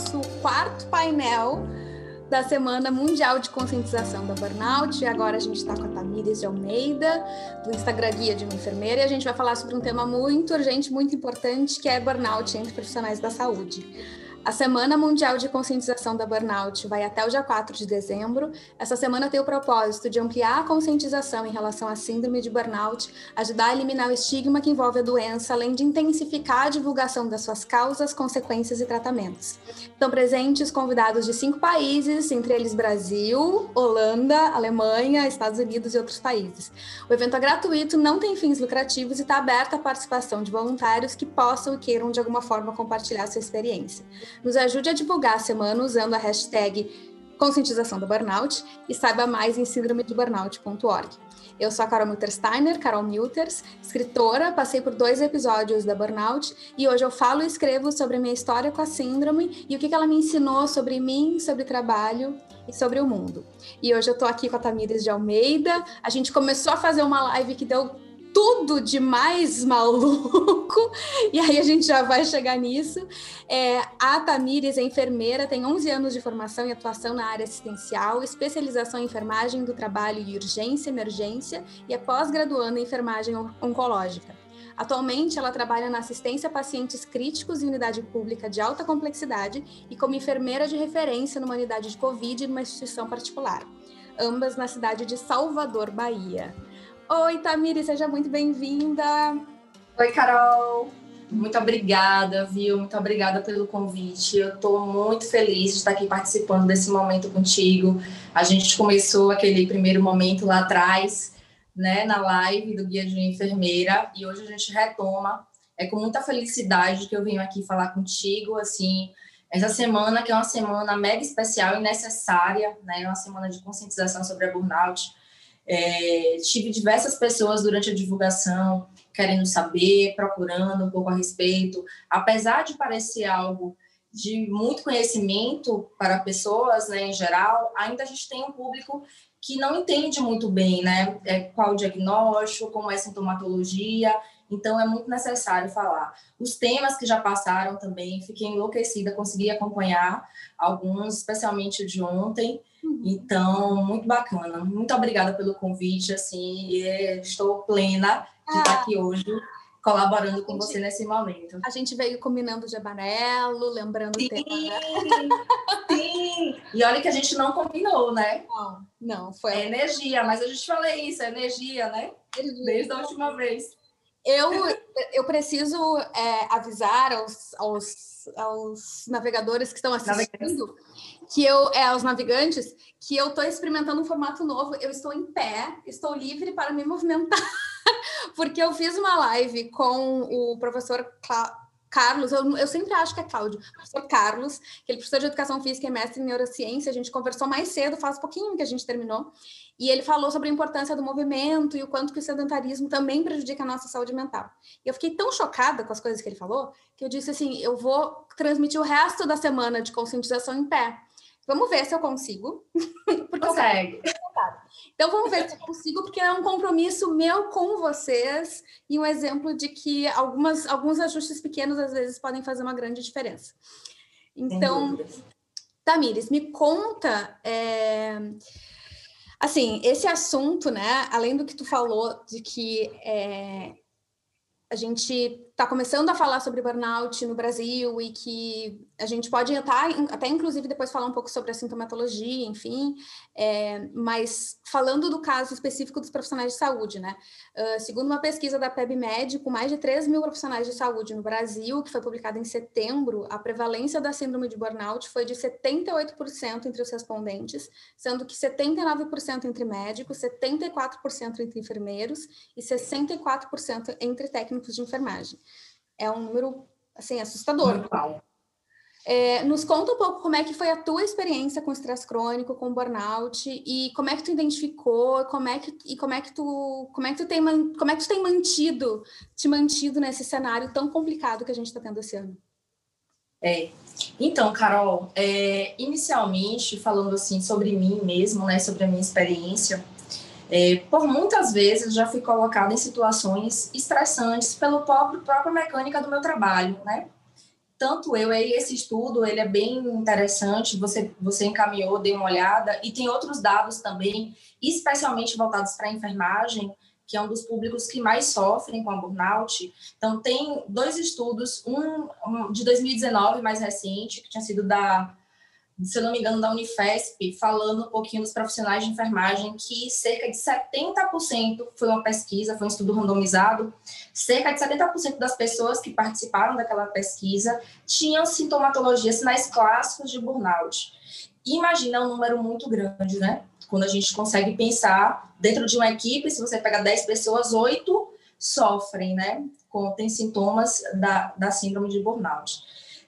nosso quarto painel da Semana Mundial de Conscientização da Burnout. E agora a gente está com a Tamires de Almeida, do Instagram Guia de uma Enfermeira, e a gente vai falar sobre um tema muito urgente, muito importante, que é burnout entre profissionais da saúde. A Semana Mundial de Conscientização da Burnout vai até o dia 4 de dezembro. Essa semana tem o propósito de ampliar a conscientização em relação à síndrome de burnout, ajudar a eliminar o estigma que envolve a doença, além de intensificar a divulgação das suas causas, consequências e tratamentos. Estão presentes convidados de cinco países, entre eles Brasil, Holanda, Alemanha, Estados Unidos e outros países. O evento é gratuito, não tem fins lucrativos e está aberto à participação de voluntários que possam e queiram de alguma forma compartilhar sua experiência. Nos ajude a divulgar a semana usando a hashtag conscientização do burnout e saiba mais em síndromedeburnout.org. Eu sou a Carol Miltersteiner, Carol Milters, escritora, passei por dois episódios da Burnout e hoje eu falo e escrevo sobre minha história com a síndrome e o que ela me ensinou sobre mim, sobre trabalho e sobre o mundo. E hoje eu tô aqui com a Tamires de Almeida. A gente começou a fazer uma live que deu tudo de mais maluco, e aí a gente já vai chegar nisso. É, a Tamires é enfermeira, tem 11 anos de formação e atuação na área assistencial, especialização em enfermagem do trabalho e urgência, emergência, e é pós-graduanda em enfermagem oncológica. Atualmente, ela trabalha na assistência a pacientes críticos em unidade pública de alta complexidade e como enfermeira de referência numa unidade de Covid numa instituição particular, ambas na cidade de Salvador, Bahia. Oi, Tamiri, seja muito bem-vinda. Oi, Carol. Muito obrigada, viu? Muito obrigada pelo convite. Eu estou muito feliz de estar aqui participando desse momento contigo. A gente começou aquele primeiro momento lá atrás, né, na live do Guia de Enfermeira, e hoje a gente retoma. É com muita felicidade que eu venho aqui falar contigo, assim, essa semana que é uma semana mega especial e necessária, né, uma semana de conscientização sobre a burnout é, tive diversas pessoas durante a divulgação querendo saber, procurando um pouco a respeito. Apesar de parecer algo de muito conhecimento para pessoas, né, em geral, ainda a gente tem um público que não entende muito bem, né, é, qual o diagnóstico, como é a sintomatologia, então é muito necessário falar. Os temas que já passaram também, fiquei enlouquecida, consegui acompanhar alguns, especialmente de ontem, Uhum. Então, muito bacana. Muito obrigada pelo convite, assim, estou plena de ah. estar aqui hoje colaborando com você nesse momento. A gente veio combinando de amarelo, lembrando sim, o tema. Sim, e olha que a gente não combinou, né? Não, não, foi. É energia, mas a gente falei isso, é energia, né? Energia. Desde a última vez. Eu, eu preciso é, avisar aos, aos, aos navegadores que estão assistindo que eu, é, aos navegantes, que eu estou experimentando um formato novo. Eu estou em pé, estou livre para me movimentar, porque eu fiz uma live com o professor Cla Carlos, eu, eu, sempre acho que é Cláudio, professor Carlos, que ele é professor de educação física e mestre em neurociência, a gente conversou mais cedo, faz pouquinho que a gente terminou, e ele falou sobre a importância do movimento e o quanto que o sedentarismo também prejudica a nossa saúde mental. E eu fiquei tão chocada com as coisas que ele falou, que eu disse assim, eu vou transmitir o resto da semana de conscientização em pé. Vamos ver se eu consigo. porque Consegue. Então vamos ver se eu consigo, porque é um compromisso meu com vocês e um exemplo de que algumas, alguns ajustes pequenos às vezes podem fazer uma grande diferença. Então, Tamires, me conta. É... Assim, esse assunto, né? Além do que tu falou de que é, a gente está começando a falar sobre burnout no Brasil e que a gente pode até, até inclusive depois falar um pouco sobre a sintomatologia, enfim, é, mas falando do caso específico dos profissionais de saúde, né? Uh, segundo uma pesquisa da PebMed, com mais de 3 mil profissionais de saúde no Brasil, que foi publicada em setembro, a prevalência da síndrome de burnout foi de 78% entre os respondentes, sendo que 79% entre médicos, 74% entre enfermeiros e 64% entre técnicos de enfermagem. É um número, assim, assustador. É, nos conta um pouco como é que foi a tua experiência com estresse crônico, com burnout e como é que tu identificou, como é que e como é que tu como é que tu tem como é que tu tem mantido te mantido nesse cenário tão complicado que a gente está tendo esse ano. É. Então, Carol, é, inicialmente falando assim sobre mim mesmo, né, sobre a minha experiência, é, por muitas vezes já fui colocada em situações estressantes pelo próprio própria mecânica do meu trabalho, né? tanto eu esse estudo ele é bem interessante você você encaminhou dei uma olhada e tem outros dados também especialmente voltados para a enfermagem que é um dos públicos que mais sofrem com a burnout então tem dois estudos um, um de 2019 mais recente que tinha sido da se eu não me engano, da Unifesp, falando um pouquinho dos profissionais de enfermagem, que cerca de 70%, foi uma pesquisa, foi um estudo randomizado, cerca de 70% das pessoas que participaram daquela pesquisa tinham sintomatologia, sinais clássicos de burnout. Imagina um número muito grande, né? Quando a gente consegue pensar, dentro de uma equipe, se você pega 10 pessoas, 8 sofrem, né? Com, tem sintomas da, da síndrome de burnout.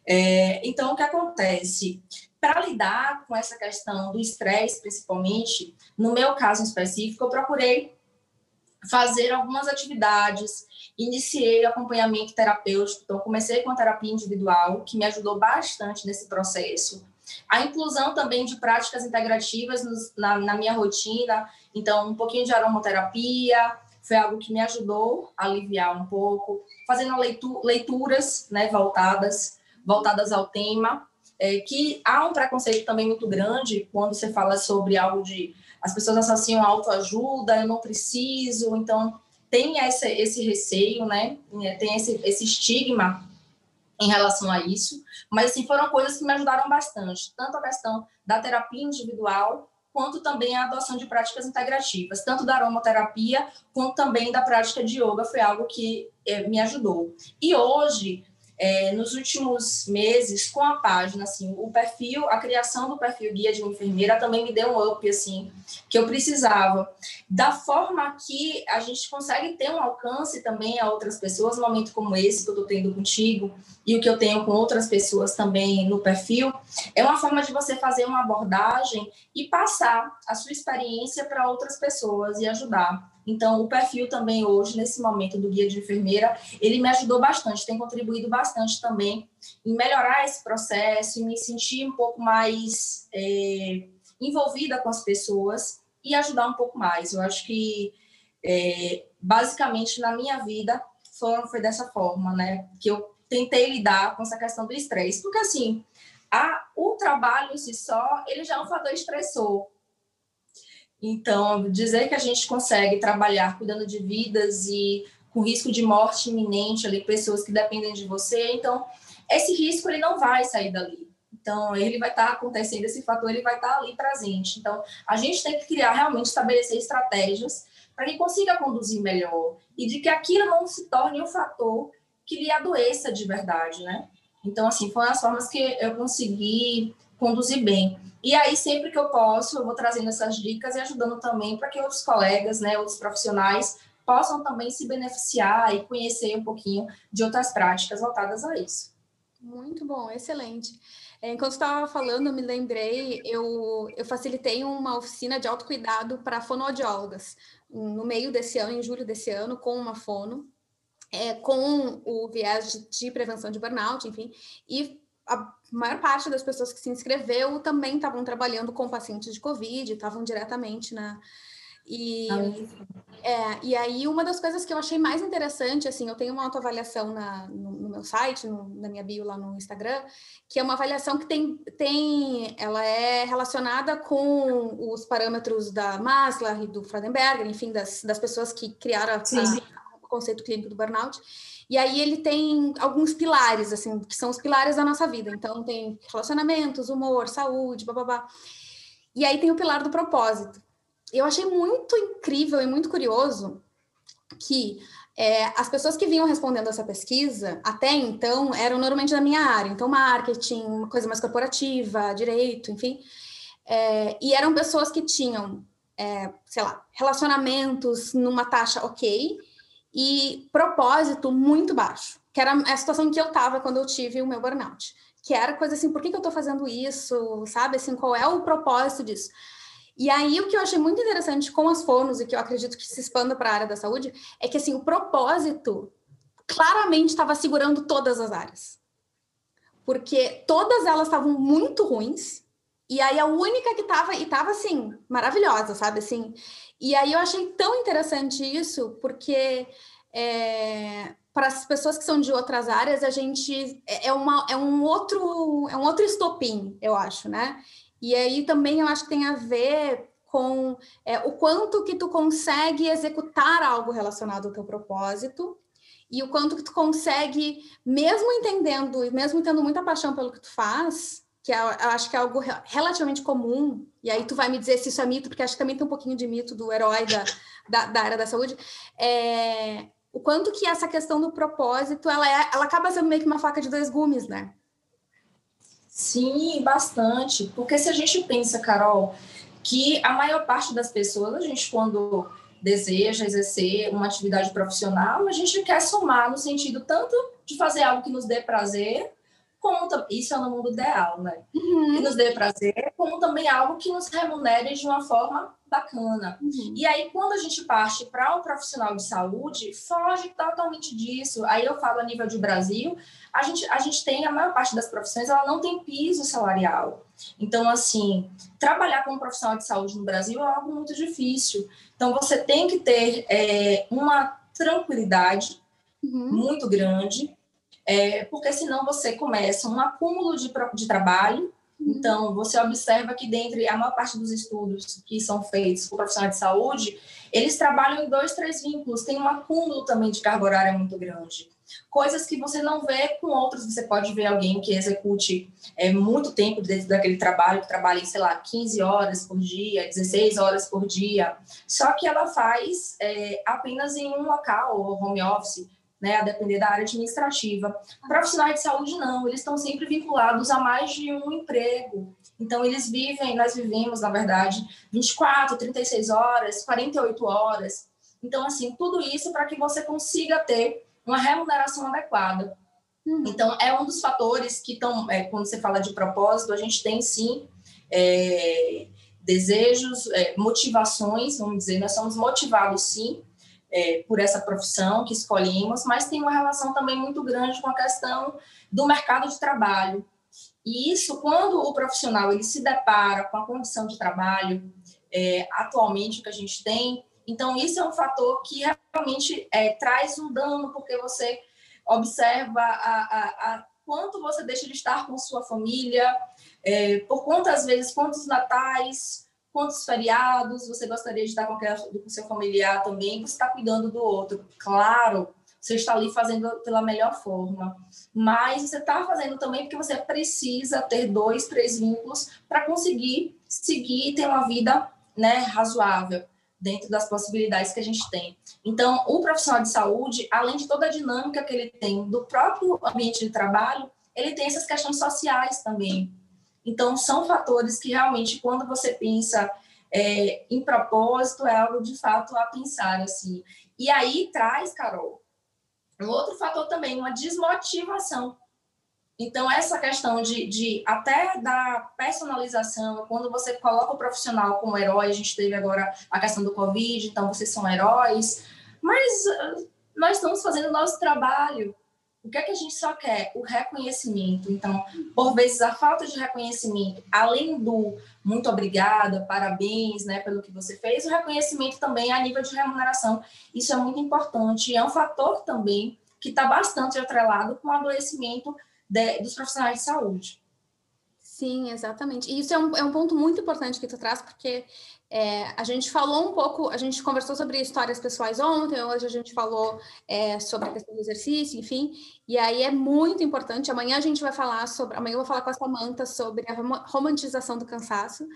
É, então, o que acontece? Para lidar com essa questão do estresse, principalmente, no meu caso específico, eu procurei fazer algumas atividades, iniciei acompanhamento terapêutico, então comecei com a terapia individual, que me ajudou bastante nesse processo. A inclusão também de práticas integrativas na, na minha rotina, então um pouquinho de aromaterapia, foi algo que me ajudou a aliviar um pouco, fazendo leitu leituras né, voltadas, voltadas ao tema, é, que há um preconceito também muito grande quando você fala sobre algo de as pessoas associam autoajuda, eu não preciso, então tem esse, esse receio, né? É, tem esse, esse estigma em relação a isso, mas assim, foram coisas que me ajudaram bastante, tanto a questão da terapia individual, quanto também a adoção de práticas integrativas, tanto da aromaterapia, quanto também da prática de yoga, foi algo que é, me ajudou. E hoje, é, nos últimos meses com a página, assim, o perfil, a criação do perfil guia de uma enfermeira também me deu um up, assim, que eu precisava. Da forma que a gente consegue ter um alcance também a outras pessoas, num momento como esse que eu estou tendo contigo e o que eu tenho com outras pessoas também no perfil, é uma forma de você fazer uma abordagem e passar a sua experiência para outras pessoas e ajudar. Então, o perfil também hoje, nesse momento do guia de enfermeira, ele me ajudou bastante, tem contribuído bastante também em melhorar esse processo, em me sentir um pouco mais é, envolvida com as pessoas e ajudar um pouco mais. Eu acho que, é, basicamente, na minha vida, foram, foi dessa forma, né? Que eu tentei lidar com essa questão do estresse. Porque, assim, a, o trabalho em si só, ele já é um fator estressor. Então, dizer que a gente consegue trabalhar cuidando de vidas e com risco de morte iminente ali, pessoas que dependem de você, então esse risco ele não vai sair dali. Então, ele vai estar acontecendo, esse fator ele vai estar ali presente. Então, a gente tem que criar, realmente, estabelecer estratégias para que consiga conduzir melhor e de que aquilo não se torne um fator que lhe adoeça de verdade, né? Então, assim, foram as formas que eu consegui conduzir bem. E aí, sempre que eu posso, eu vou trazendo essas dicas e ajudando também para que outros colegas, né, outros profissionais, possam também se beneficiar e conhecer um pouquinho de outras práticas voltadas a isso. Muito bom, excelente. É, enquanto estava falando, eu me lembrei, eu, eu facilitei uma oficina de autocuidado para fonoaudiólogas no meio desse ano, em julho desse ano, com uma fono, é, com o viés de, de prevenção de burnout, enfim, e a maior parte das pessoas que se inscreveu também estavam trabalhando com pacientes de Covid, estavam diretamente na. E, é, e aí, uma das coisas que eu achei mais interessante, assim, eu tenho uma autoavaliação na, no, no meu site, no, na minha bio lá no Instagram, que é uma avaliação que tem, tem, ela é relacionada com os parâmetros da Maslow e do Freudenberger, enfim, das, das pessoas que criaram a, conceito clínico do burnout. E aí ele tem alguns pilares, assim, que são os pilares da nossa vida. Então tem relacionamentos, humor, saúde, babá. E aí tem o pilar do propósito. Eu achei muito incrível e muito curioso que é, as pessoas que vinham respondendo essa pesquisa, até então, eram normalmente da minha área. Então, marketing, coisa mais corporativa, direito, enfim. É, e eram pessoas que tinham, é, sei lá, relacionamentos numa taxa ok, e propósito muito baixo, que era a situação que eu estava quando eu tive o meu burnout, que era coisa assim, por que, que eu estou fazendo isso, sabe, assim, qual é o propósito disso? E aí o que eu achei muito interessante com as fonos e que eu acredito que se expanda para a área da saúde é que assim o propósito claramente estava segurando todas as áreas, porque todas elas estavam muito ruins e aí a única que estava e estava assim maravilhosa, sabe assim. E aí eu achei tão interessante isso, porque é, para as pessoas que são de outras áreas, a gente é, é, uma, é um outro é um outro estopim, eu acho, né? E aí também eu acho que tem a ver com é, o quanto que tu consegue executar algo relacionado ao teu propósito e o quanto que tu consegue, mesmo entendendo e mesmo tendo muita paixão pelo que tu faz, que é, eu acho que é algo relativamente comum, e aí tu vai me dizer se isso é mito, porque acho que também tem um pouquinho de mito do herói da, da, da área da saúde, é, o quanto que essa questão do propósito, ela, é, ela acaba sendo meio que uma faca de dois gumes, né? Sim, bastante. Porque se a gente pensa, Carol, que a maior parte das pessoas, a gente quando deseja exercer uma atividade profissional, a gente quer somar no sentido tanto de fazer algo que nos dê prazer, como isso é no mundo ideal, né? Uhum. Que nos dê prazer, como também algo que nos remunere de uma forma bacana. Uhum. E aí, quando a gente parte para o um profissional de saúde, foge totalmente disso. Aí eu falo a nível de Brasil, a gente, a gente tem, a maior parte das profissões, ela não tem piso salarial. Então, assim, trabalhar como profissional de saúde no Brasil é algo muito difícil. Então, você tem que ter é, uma tranquilidade uhum. muito grande, é, porque senão você começa um acúmulo de, de trabalho Uhum. Então, você observa que dentre a maior parte dos estudos que são feitos por profissionais de saúde, eles trabalham em dois, três vínculos, tem um acúmulo também de carga horária muito grande. Coisas que você não vê com outros, você pode ver alguém que execute é, muito tempo dentro daquele trabalho, que trabalha, sei lá, 15 horas por dia, 16 horas por dia, só que ela faz é, apenas em um local, ou home office, né, a depender da área administrativa. Profissionais de saúde não, eles estão sempre vinculados a mais de um emprego. Então eles vivem, nós vivemos, na verdade, 24, 36 horas, 48 horas. Então assim, tudo isso para que você consiga ter uma remuneração adequada. Uhum. Então é um dos fatores que estão, é, quando você fala de propósito, a gente tem sim é, desejos, é, motivações, vamos dizer, nós somos motivados sim é, por essa profissão que escolhemos, mas tem uma relação também muito grande com a questão do mercado de trabalho. E isso, quando o profissional ele se depara com a condição de trabalho é, atualmente que a gente tem, então isso é um fator que realmente é, traz um dano, porque você observa a, a, a quanto você deixa de estar com sua família, é, por quantas vezes, quantos natais, quantos feriados você gostaria de estar com, aquela, com seu familiar também, você está cuidando do outro. Claro, você está ali fazendo pela melhor forma, mas você está fazendo também porque você precisa ter dois, três vínculos para conseguir seguir e ter uma vida né, razoável dentro das possibilidades que a gente tem. Então, o profissional de saúde, além de toda a dinâmica que ele tem do próprio ambiente de trabalho, ele tem essas questões sociais também, então, são fatores que realmente, quando você pensa é, em propósito, é algo de fato a pensar, assim. E aí traz, Carol, um outro fator também, uma desmotivação. Então, essa questão de, de até da personalização, quando você coloca o profissional como herói, a gente teve agora a questão do Covid, então vocês são heróis, mas uh, nós estamos fazendo o nosso trabalho, o que é que a gente só quer? O reconhecimento. Então, por vezes, a falta de reconhecimento, além do muito obrigada, parabéns né, pelo que você fez, o reconhecimento também a nível de remuneração. Isso é muito importante é um fator também que está bastante atrelado com o adoecimento de, dos profissionais de saúde. Sim, exatamente. E isso é um, é um ponto muito importante que tu traz, porque é, a gente falou um pouco, a gente conversou sobre histórias pessoais ontem, hoje a gente falou é, sobre a questão do exercício, enfim, e aí é muito importante. Amanhã a gente vai falar sobre, amanhã eu vou falar com a Samanta sobre a romantização do cansaço,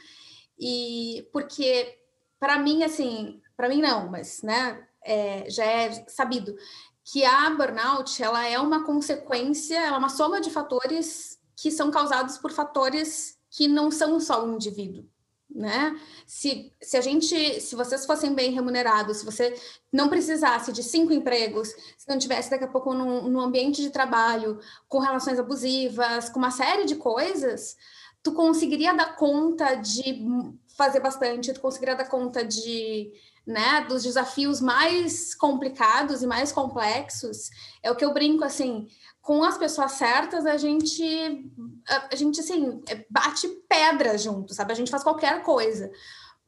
e porque para mim, assim, para mim não, mas né, é, já é sabido que a burnout ela é uma consequência, ela é uma soma de fatores que são causados por fatores que não são só o indivíduo, né? Se, se a gente, se vocês fossem bem remunerados, se você não precisasse de cinco empregos, se não tivesse daqui a pouco num, num ambiente de trabalho com relações abusivas, com uma série de coisas, tu conseguiria dar conta de fazer bastante, tu conseguiria dar conta de né, dos desafios mais complicados e mais complexos, é o que eu brinco assim, com as pessoas certas a gente a, gente assim, bate pedra junto, sabe? A gente faz qualquer coisa.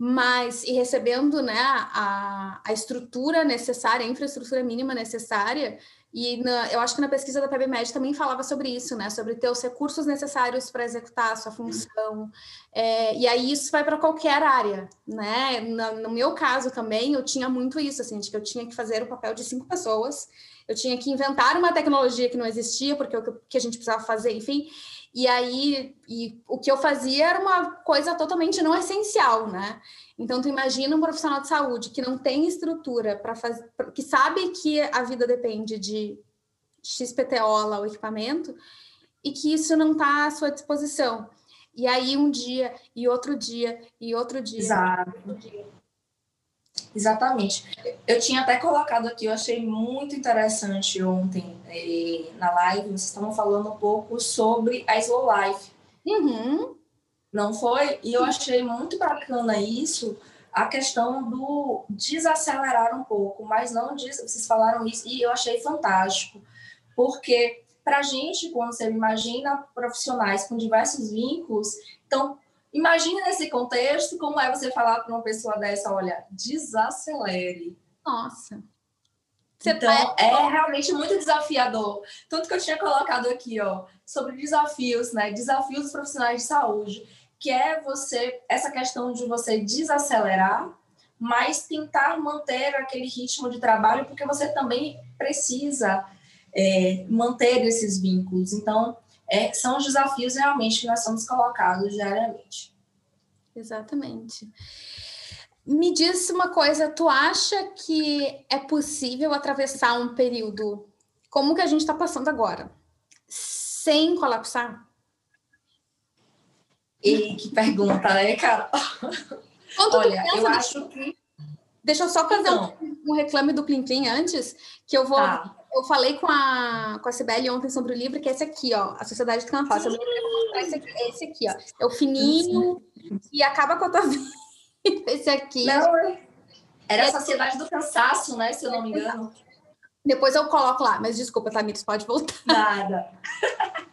Mas e recebendo, né, a, a estrutura necessária, a infraestrutura mínima necessária, E na, eu acho que na pesquisa da PebMed também falava sobre isso, né? Sobre ter os recursos necessários para executar a sua função. É, e aí isso vai para qualquer área, né? No, no, meu caso também, eu tinha muito isso, assim, de que eu tinha que fazer o papel de cinco pessoas, eu tinha que inventar uma tecnologia que não existia, porque o que a gente precisava fazer, enfim. E aí, e o que eu fazia era uma coisa totalmente não essencial, né? Então, tu imagina um profissional de saúde que não tem estrutura para fazer, que sabe que a vida depende de XPTO lá, o equipamento, e que isso não está à sua disposição. E aí, um dia, e outro dia, e outro dia. Exato. Outro dia. Exatamente. Eu tinha até colocado aqui, eu achei muito interessante ontem eh, na live, vocês estavam falando um pouco sobre a Slow Life. Uhum. Não foi? E eu achei muito bacana isso, a questão do desacelerar um pouco, mas não disso, vocês falaram isso, e eu achei fantástico, porque para a gente, quando você imagina profissionais com diversos vínculos, então Imagine nesse contexto como é você falar para uma pessoa dessa, olha, desacelere. Nossa. Você então, tá... é realmente muito desafiador. Tanto que eu tinha colocado aqui, ó, sobre desafios, né? Desafios dos profissionais de saúde, que é você, essa questão de você desacelerar, mas tentar manter aquele ritmo de trabalho, porque você também precisa é, manter esses vínculos. Então, é, são os desafios realmente que nós somos colocados diariamente. Exatamente. Me diz uma coisa, tu acha que é possível atravessar um período como que a gente está passando agora, sem colapsar? E que pergunta, né, cara? Olha, eu acho que. Deixa eu só fazer então, um, um reclame do Plim Plim antes, que eu vou tá eu falei com a, com a Sibeli ontem sobre o livro, que é esse aqui, ó, A Sociedade do Cansaço. Eu mostrar esse aqui, esse aqui, ó. É o fininho e acaba com a tua vida. Esse aqui. Não, era a Sociedade do Cansaço, né? Se eu não me engano. Depois eu coloco lá, mas desculpa, Tamires, pode voltar. Nada.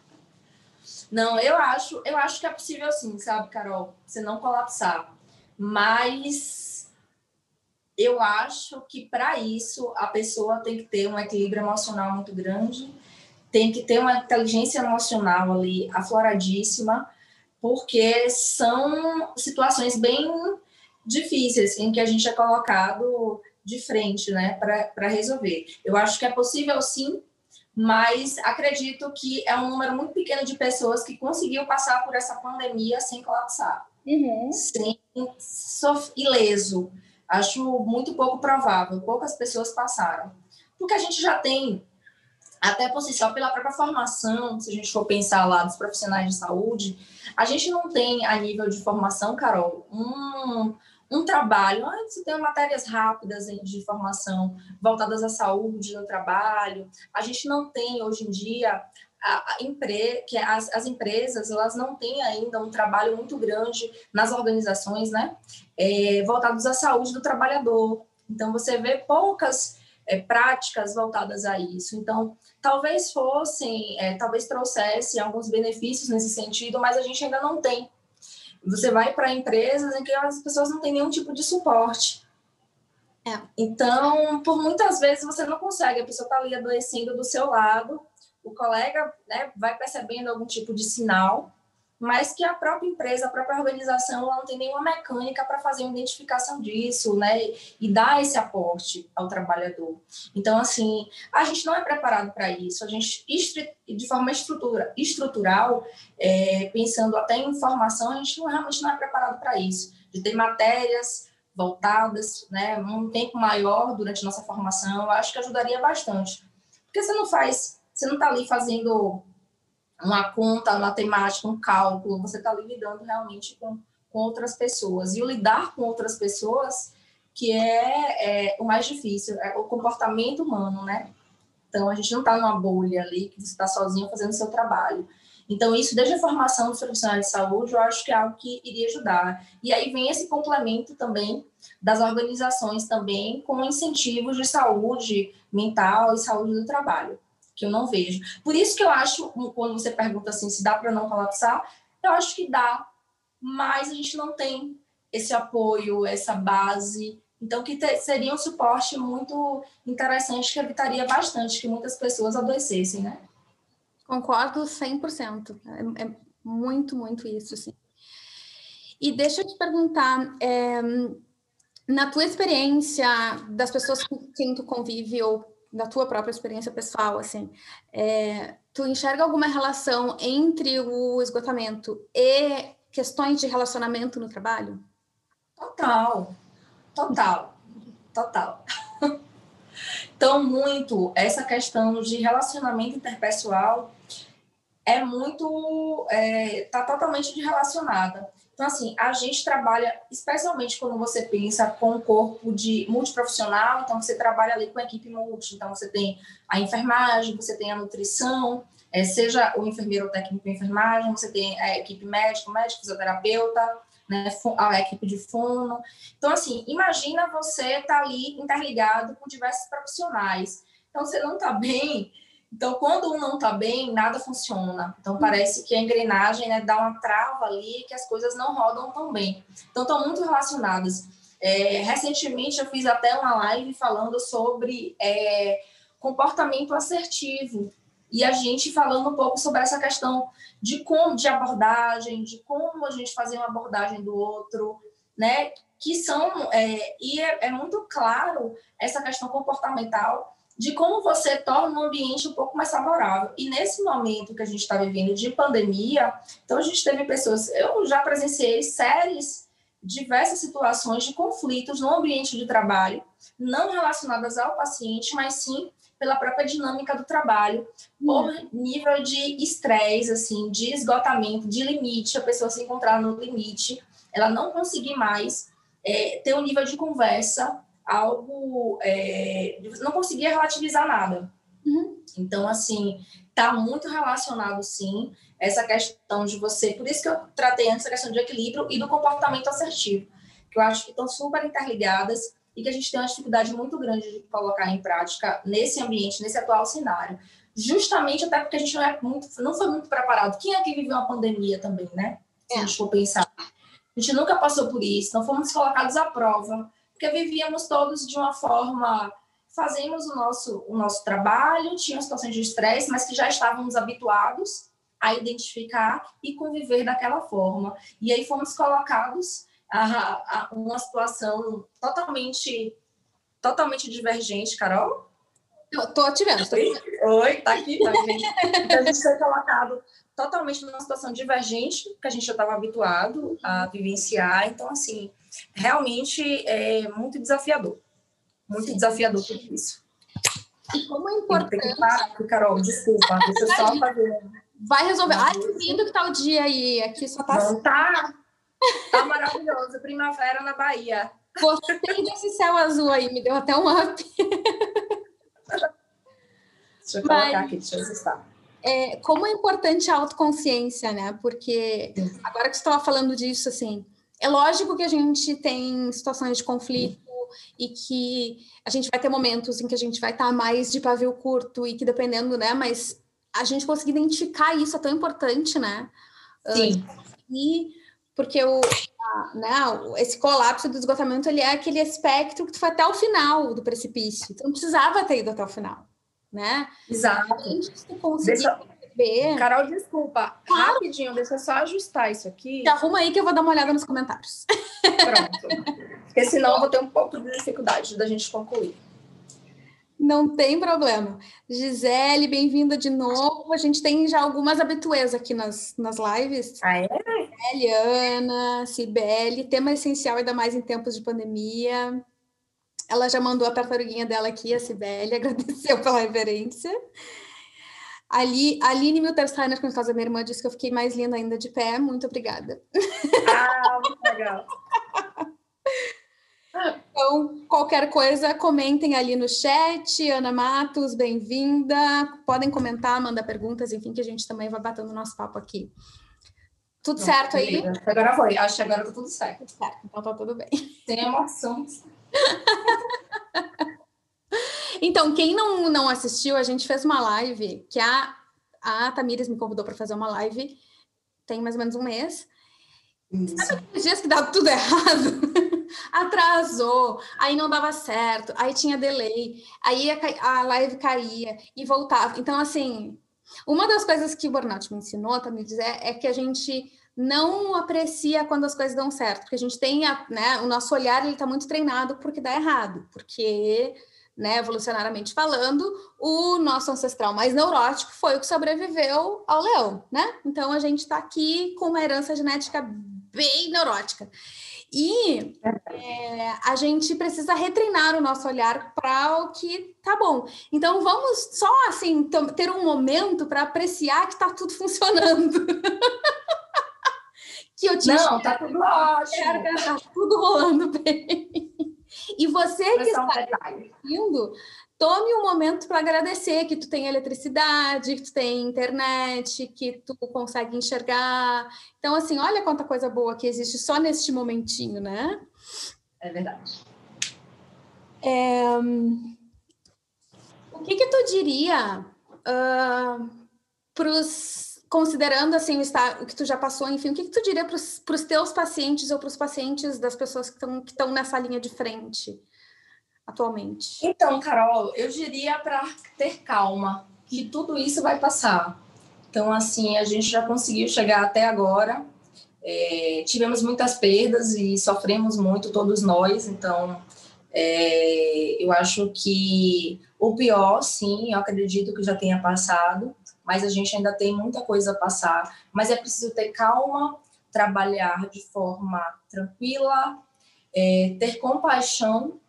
Não, eu acho, eu acho que é possível sim, sabe, Carol? Você não colapsar. Mas eu acho que para isso a pessoa tem que ter um equilíbrio emocional muito grande, tem que ter uma inteligência emocional ali afloradíssima, porque são situações bem difíceis em que a gente é colocado de frente, né, para resolver. Eu acho que é possível sim, mas acredito que é um número muito pequeno de pessoas que conseguiu passar por essa pandemia sem colapsar, uhum. sem ileso. Acho muito pouco provável, poucas pessoas passaram. Porque a gente já tem, até por si só, pela própria formação, se a gente for pensar lá dos profissionais de saúde, a gente não tem, a nível de formação, Carol, um, um trabalho, você tem matérias rápidas de formação voltadas à saúde no trabalho. A gente não tem, hoje em dia, a, empre, que as, as empresas elas não têm ainda um trabalho muito grande nas organizações, né, é, voltados à saúde do trabalhador. Então você vê poucas é, práticas voltadas a isso. Então talvez fossem, é, talvez trouxessem alguns benefícios nesse sentido, mas a gente ainda não tem. Você vai para empresas em que as pessoas não têm nenhum tipo de suporte. É. Então, por muitas vezes você não consegue, a pessoa está ali adoecendo do seu lado, o colega né, vai percebendo algum tipo de sinal, mas que a própria empresa, a própria organização, ela não tem nenhuma mecânica para fazer uma identificação disso, né, e dar esse aporte ao trabalhador. Então, assim, a gente não é preparado para isso. A gente, de forma estrutura, estrutural, é, pensando até em formação, a gente não, realmente não é preparado para isso. De ter matérias voltadas, né, um tempo maior durante nossa formação, eu acho que ajudaria bastante. Porque você não faz você não está ali fazendo uma conta matemática, um cálculo, você está ali lidando realmente com, com outras pessoas. E o lidar com outras pessoas, que é, é o mais difícil, é o comportamento humano, né? Então, a gente não está numa bolha ali, que você está sozinho fazendo seu trabalho. Então, isso, desde a formação dos profissionais de saúde, eu acho que é algo que iria ajudar. E aí vem esse complemento também das organizações também com incentivos de saúde mental e saúde do trabalho que eu não vejo. Por isso que eu acho, quando você pergunta assim, se dá para não colapsar, eu acho que dá, mas a gente não tem esse apoio, essa base Então, que te, seria um suporte muito interessante que evitaria bastante que muitas pessoas adoecessem, né? Concordo 100%. É, é muito, muito isso, sim. E deixa eu te perguntar, é, na tua experiência, das pessoas com quem tu convive, ou da tua própria experiência pessoal, assim, é, tu enxerga alguma relação entre o esgotamento e questões de relacionamento no trabalho? Total, total, total. Então, muito essa questão de relacionamento interpessoal é muito, é, tá totalmente relacionada. Então, assim, a gente trabalha, especialmente quando você pensa com um corpo de multiprofissional, então você trabalha ali com equipe multi, então você tem a enfermagem, você tem a nutrição, é, seja o enfermeiro ou técnico de enfermagem, você tem a equipe médico, médico, fisioterapeuta, né, a equipe de fono. Então, assim, imagina você estar tá ali interligado com diversos profissionais. Então, você não está bem. Então, quando um não está bem, nada funciona. Então, parece que a engrenagem né, dá uma trava ali, que as coisas não rodam tão bem. Então, estão muito relacionadas. É, recentemente, eu fiz até uma live falando sobre é, comportamento assertivo e a gente falando um pouco sobre essa questão de como de abordagem, de como a gente fazer uma abordagem do outro, né? Que são é, e é, é muito claro essa questão comportamental de como você torna um ambiente um pouco mais favorável. E nesse momento que a gente está vivendo de pandemia, então a gente teve pessoas, eu já presenciei séries, diversas situações de conflitos no ambiente de trabalho, não relacionadas ao paciente, mas sim pela própria dinâmica do trabalho, por hum. nível de estresse, assim, de esgotamento, de limite, a pessoa se encontrar no limite, ela não conseguir mais é, ter um nível de conversa, algo, é, não conseguia relativizar nada. Uhum. Então, assim, está muito relacionado, sim, essa questão de você, por isso que eu tratei antes a questão de equilíbrio e do comportamento assertivo, que eu acho que estão super interligadas e que a gente tem uma dificuldade muito grande de colocar em prática nesse ambiente, nesse atual cenário. Justamente até porque a gente não, é muito, não foi muito preparado. Quem é que viveu uma pandemia também, né? Se é. a gente for pensar. A gente nunca passou por isso, não fomos colocados à prova, porque vivíamos todos de uma forma fazemos o nosso, o nosso trabalho, tínhamos situações de estresse, mas que já estávamos habituados a identificar e conviver daquela forma. E aí fomos colocados a, a uma situação totalmente totalmente divergente, Carol? Eu tô te vendo. Tô Oi, tá aqui, tá, gente. Então, a gente foi colocado totalmente numa situação divergente, que a gente já estava habituado a vivenciar. Então, assim, realmente é muito desafiador. Muito Sim. desafiador tudo isso. E como é importante... Tem que parar Carol, desculpa. Deixa eu só fazer... Vai resolver. Ai, que lindo que tá o dia aí. Aqui só tá... Não tá... Tá maravilhoso. Primavera na Bahia. Gostei desse céu azul aí, me deu até um up. Deixa eu colocar Mas, aqui, deixa eu ajustar. É, como é importante a autoconsciência, né? Porque agora que você estava falando disso, assim, é lógico que a gente tem situações de conflito e que a gente vai ter momentos em que a gente vai estar mais de pavio curto e que dependendo, né? Mas a gente conseguir identificar isso é tão importante, né? Sim. Uh, e porque o, né, esse colapso do esgotamento ele é aquele espectro que tu foi até o final do precipício. Tu não precisava ter ido até o final, né? Exato. Antes de conseguir deixa... Carol, desculpa, claro. rapidinho, deixa eu só ajustar isso aqui. Te arruma aí que eu vou dar uma olhada nos comentários. Pronto. Porque senão eu vou ter um pouco de dificuldade da gente concluir. Não tem problema. Gisele, bem-vinda de novo. A gente tem já algumas habituês aqui nas, nas lives. Ah, é? Gisele, Ana, Cibele, tema essencial ainda mais em tempos de pandemia. Ela já mandou a tartaruguinha dela aqui, a Cibele, agradeceu pela reverência. Ali, Aline Miltersteiner, com casa da minha irmã, disse que eu fiquei mais linda ainda de pé. Muito obrigada. Ah, muito legal. Então, qualquer coisa, comentem ali no chat. Ana Matos, bem-vinda. Podem comentar, mandar perguntas, enfim, que a gente também vai batendo nosso papo aqui. Tudo Não, certo aí? Agora foi, acho que agora tá tudo certo. Tudo certo, então tá tudo bem. Tem emoção. então, quem não, não assistiu, a gente fez uma live que a, a Tamires me convidou para fazer uma live tem mais ou menos um mês. Isso. Sabe aqueles dias que dá tudo errado? atrasou, aí não dava certo, aí tinha delay, aí a, live caía e voltava. Então, assim, uma das coisas que o burnout me ensinou, tá me dizer, é que a gente não aprecia quando as coisas dão certo, porque a gente tem, a, né, o nosso olhar ele está muito treinado porque dá errado, porque, né, evolucionariamente falando, o nosso ancestral mais neurótico foi o que sobreviveu ao leão, né? Então a gente está aqui com uma herança genética bem neurótica. E é, a gente precisa retreinar o nosso olhar para o que tá bom. Então vamos só assim ter um momento para apreciar que está tudo funcionando. que eu te Não, tá tudo ótimo. Tá tudo rolando bem. E você que está assistindo, tome um momento para agradecer que tu tem eletricidade, que tu tem internet, que tu consegue enxergar. Então, assim, olha quanta coisa boa que existe só neste momentinho, né? É verdade. É... O que que tu diria uh, ah, para os considerando assim o, que tu já passou, enfim, o que, que tu diria para os teus pacientes ou para os pacientes das pessoas que estão que nessa linha de frente atualmente? Então, Carol, eu diria para ter calma, que tudo isso vai passar. Então, assim, a gente já conseguiu chegar até agora. É, tivemos muitas perdas e sofremos muito, todos nós. Então, é, eu acho que o pior, sim, eu acredito que já tenha passado mas a gente ainda tem muita coisa a passar. Mas é preciso ter calma, trabalhar de forma tranquila, é, ter compaixão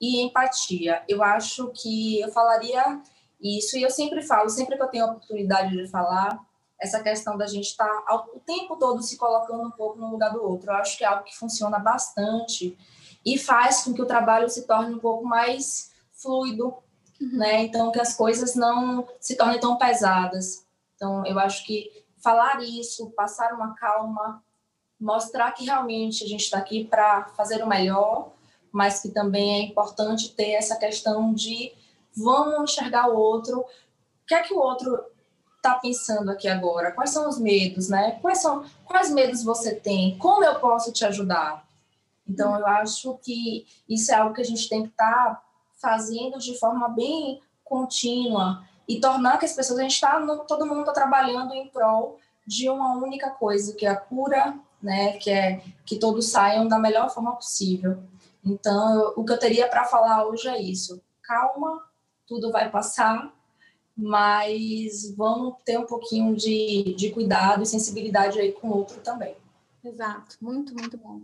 e empatia. Eu acho que eu falaria isso, e eu sempre falo, sempre que eu tenho a oportunidade de falar, essa questão da gente estar tá o tempo todo se colocando um pouco no lugar do outro. Eu acho que é algo que funciona bastante e faz com que o trabalho se torne um pouco mais fluido, uhum. né? Então, que as coisas não se tornem tão pesadas. Então, eu acho que falar isso, passar uma calma, mostrar que realmente a gente está aqui para fazer o melhor, mas que também é importante ter essa questão de vamos enxergar o outro, o que é que o outro está pensando aqui agora? Quais são os medos, né? Quais são quais medos você tem? Como eu posso te ajudar? Então, eu acho que isso é algo que a gente tem que estar tá fazendo de forma bem contínua e tornar que as pessoas, a gente está, todo mundo está trabalhando em prol de uma única coisa, que é a cura, né, que é que todos saiam da melhor forma possível. Então, eu, o que eu teria para falar hoje é isso. Calma, tudo vai passar, mas vamos ter um pouquinho de, de cuidado e sensibilidade aí com o outro também. Exato, muito, muito bom.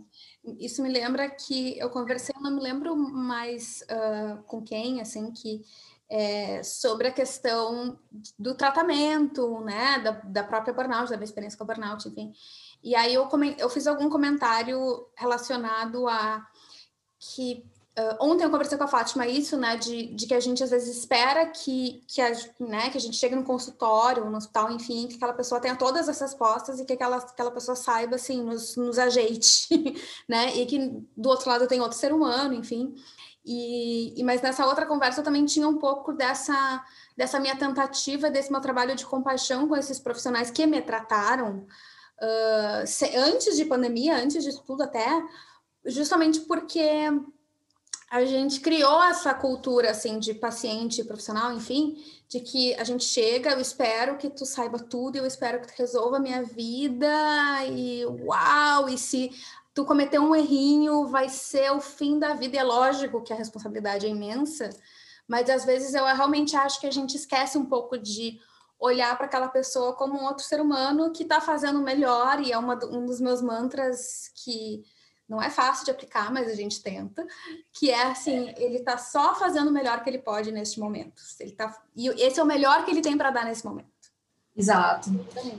Isso me lembra que eu conversei, não me lembro mais uh, com quem, assim, que é, sobre a questão do tratamento, né, da, da própria burnout, da minha experiência com a burnout, enfim. E aí eu, eu fiz algum comentário relacionado a que Uh, ontem eu conversei com a Fátima isso, né, de, de que a gente às vezes espera que, que, a, né, que a gente chegue no consultório, no hospital, enfim, que aquela pessoa tenha todas as respostas e que aquela, aquela pessoa saiba, assim, nos, nos ajeite, né, e que do outro lado tem outro ser humano, enfim. E, e, mas nessa outra conversa eu também tinha um pouco dessa, dessa minha tentativa, desse meu trabalho de compaixão com esses profissionais que me trataram uh, se, antes de pandemia, antes de tudo até, justamente porque a gente criou essa cultura assim de paciente profissional, enfim, de que a gente chega, eu espero que tu saiba tudo, eu espero que tu resolva a minha vida e uau, e se tu cometer um errinho, vai ser o fim da vida. E é lógico que a responsabilidade é imensa, mas às vezes eu realmente acho que a gente esquece um pouco de olhar para aquela pessoa como um outro ser humano que está fazendo melhor, e é uma, um dos meus mantras que não é fácil de aplicar, mas a gente tenta, que é assim, é. ele está só fazendo o melhor que ele pode neste momento. Ele tá, e esse é o melhor que ele tem para dar nesse momento. Exato.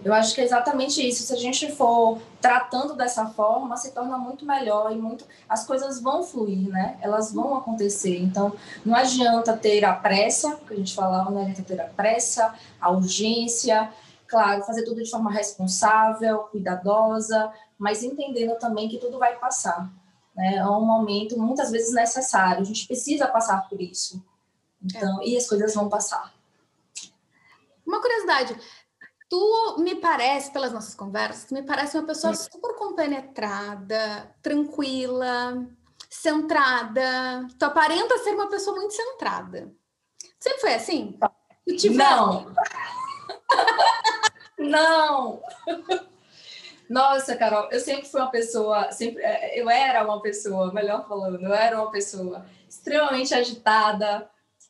Eu acho que é exatamente isso. Se a gente for tratando dessa forma, se torna muito melhor e muito as coisas vão fluir, né? Elas vão acontecer. Então, não adianta ter a pressa, que a gente falava, não adianta ter a pressa, a urgência, claro, fazer tudo de forma responsável, cuidadosa, mas entendendo também que tudo vai passar. Né? É um momento muitas vezes necessário, a gente precisa passar por isso. Então, é. e as coisas vão passar. Uma curiosidade, tu me parece, pelas nossas conversas, me parece uma pessoa super compenetrada, tranquila, centrada. Tu aparenta ser uma pessoa muito centrada. Sempre foi assim? Não. Não. Nossa, Carol, eu sempre fui uma pessoa, sempre, é, eu era uma pessoa, melhor falando, eu era uma pessoa extremamente agitada.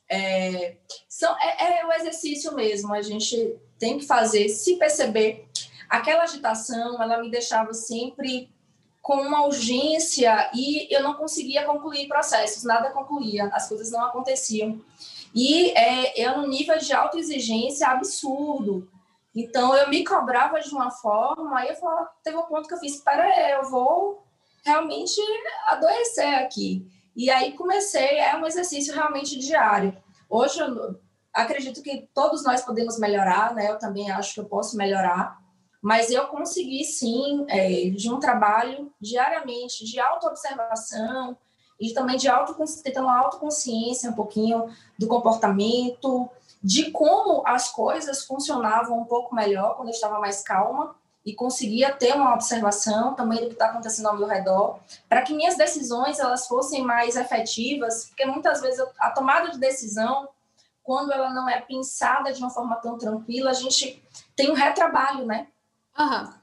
É, são, é, é o exercício mesmo, a gente tem que fazer, se perceber. Aquela agitação, ela me deixava sempre com uma urgência e eu não conseguia concluir processos, nada concluía, as coisas não aconteciam. E é, é um nível de autoexigência absurdo. Então eu me cobrava de uma forma, aí eu falava, teve um ponto que eu fiz, espera eu vou realmente adoecer aqui. E aí comecei, é um exercício realmente diário. Hoje eu acredito que todos nós podemos melhorar, né? Eu também acho que eu posso melhorar, mas eu consegui sim, é, de um trabalho diariamente de autoobservação e também de auto, tentando autoconsciência um pouquinho do comportamento, de como as coisas funcionavam um pouco melhor quando eu estava mais calma e conseguia ter uma observação também do que está acontecendo ao meu redor, para que minhas decisões elas fossem mais efetivas, porque muitas vezes a tomada de decisão, quando ela não é pensada de uma forma tão tranquila, a gente tem um retrabalho, né? Uhum.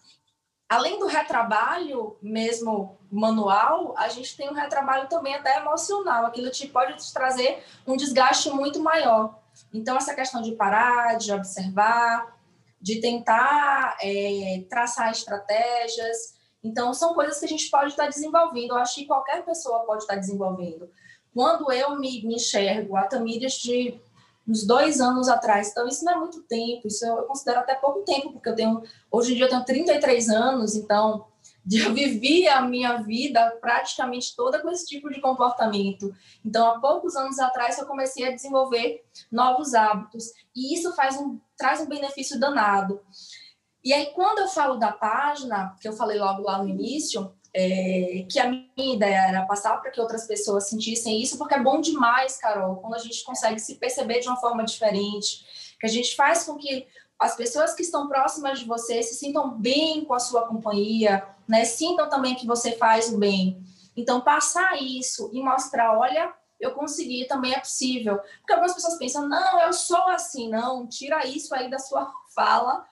Além do retrabalho mesmo manual, a gente tem um retrabalho também até emocional. Aquilo te pode te trazer um desgaste muito maior. Então, essa questão de parar, de observar, de tentar é, traçar estratégias. Então, são coisas que a gente pode estar desenvolvendo. Eu acho que qualquer pessoa pode estar desenvolvendo. Quando eu me, me enxergo, a Tamírias de uns dois anos atrás. Então, isso não é muito tempo, isso eu considero até pouco tempo, porque eu tenho, hoje em dia eu tenho 33 anos, então eu vivi a minha vida praticamente toda com esse tipo de comportamento. Então, há poucos anos atrás, eu comecei a desenvolver novos hábitos, e isso faz um, traz um benefício danado. E aí, quando eu falo da página, que eu falei logo lá no início, é, que a minha ideia era passar para que outras pessoas sentissem isso, porque é bom demais, Carol, quando a gente consegue se perceber de uma forma diferente, que a gente faz com que as pessoas que estão próximas de você se sintam bem com a sua companhia, né? Sintam também que você faz o bem. Então, passar isso e mostrar, olha, eu consegui, também é possível. Porque algumas pessoas pensam, não, eu sou assim, não, tira isso aí da sua fala,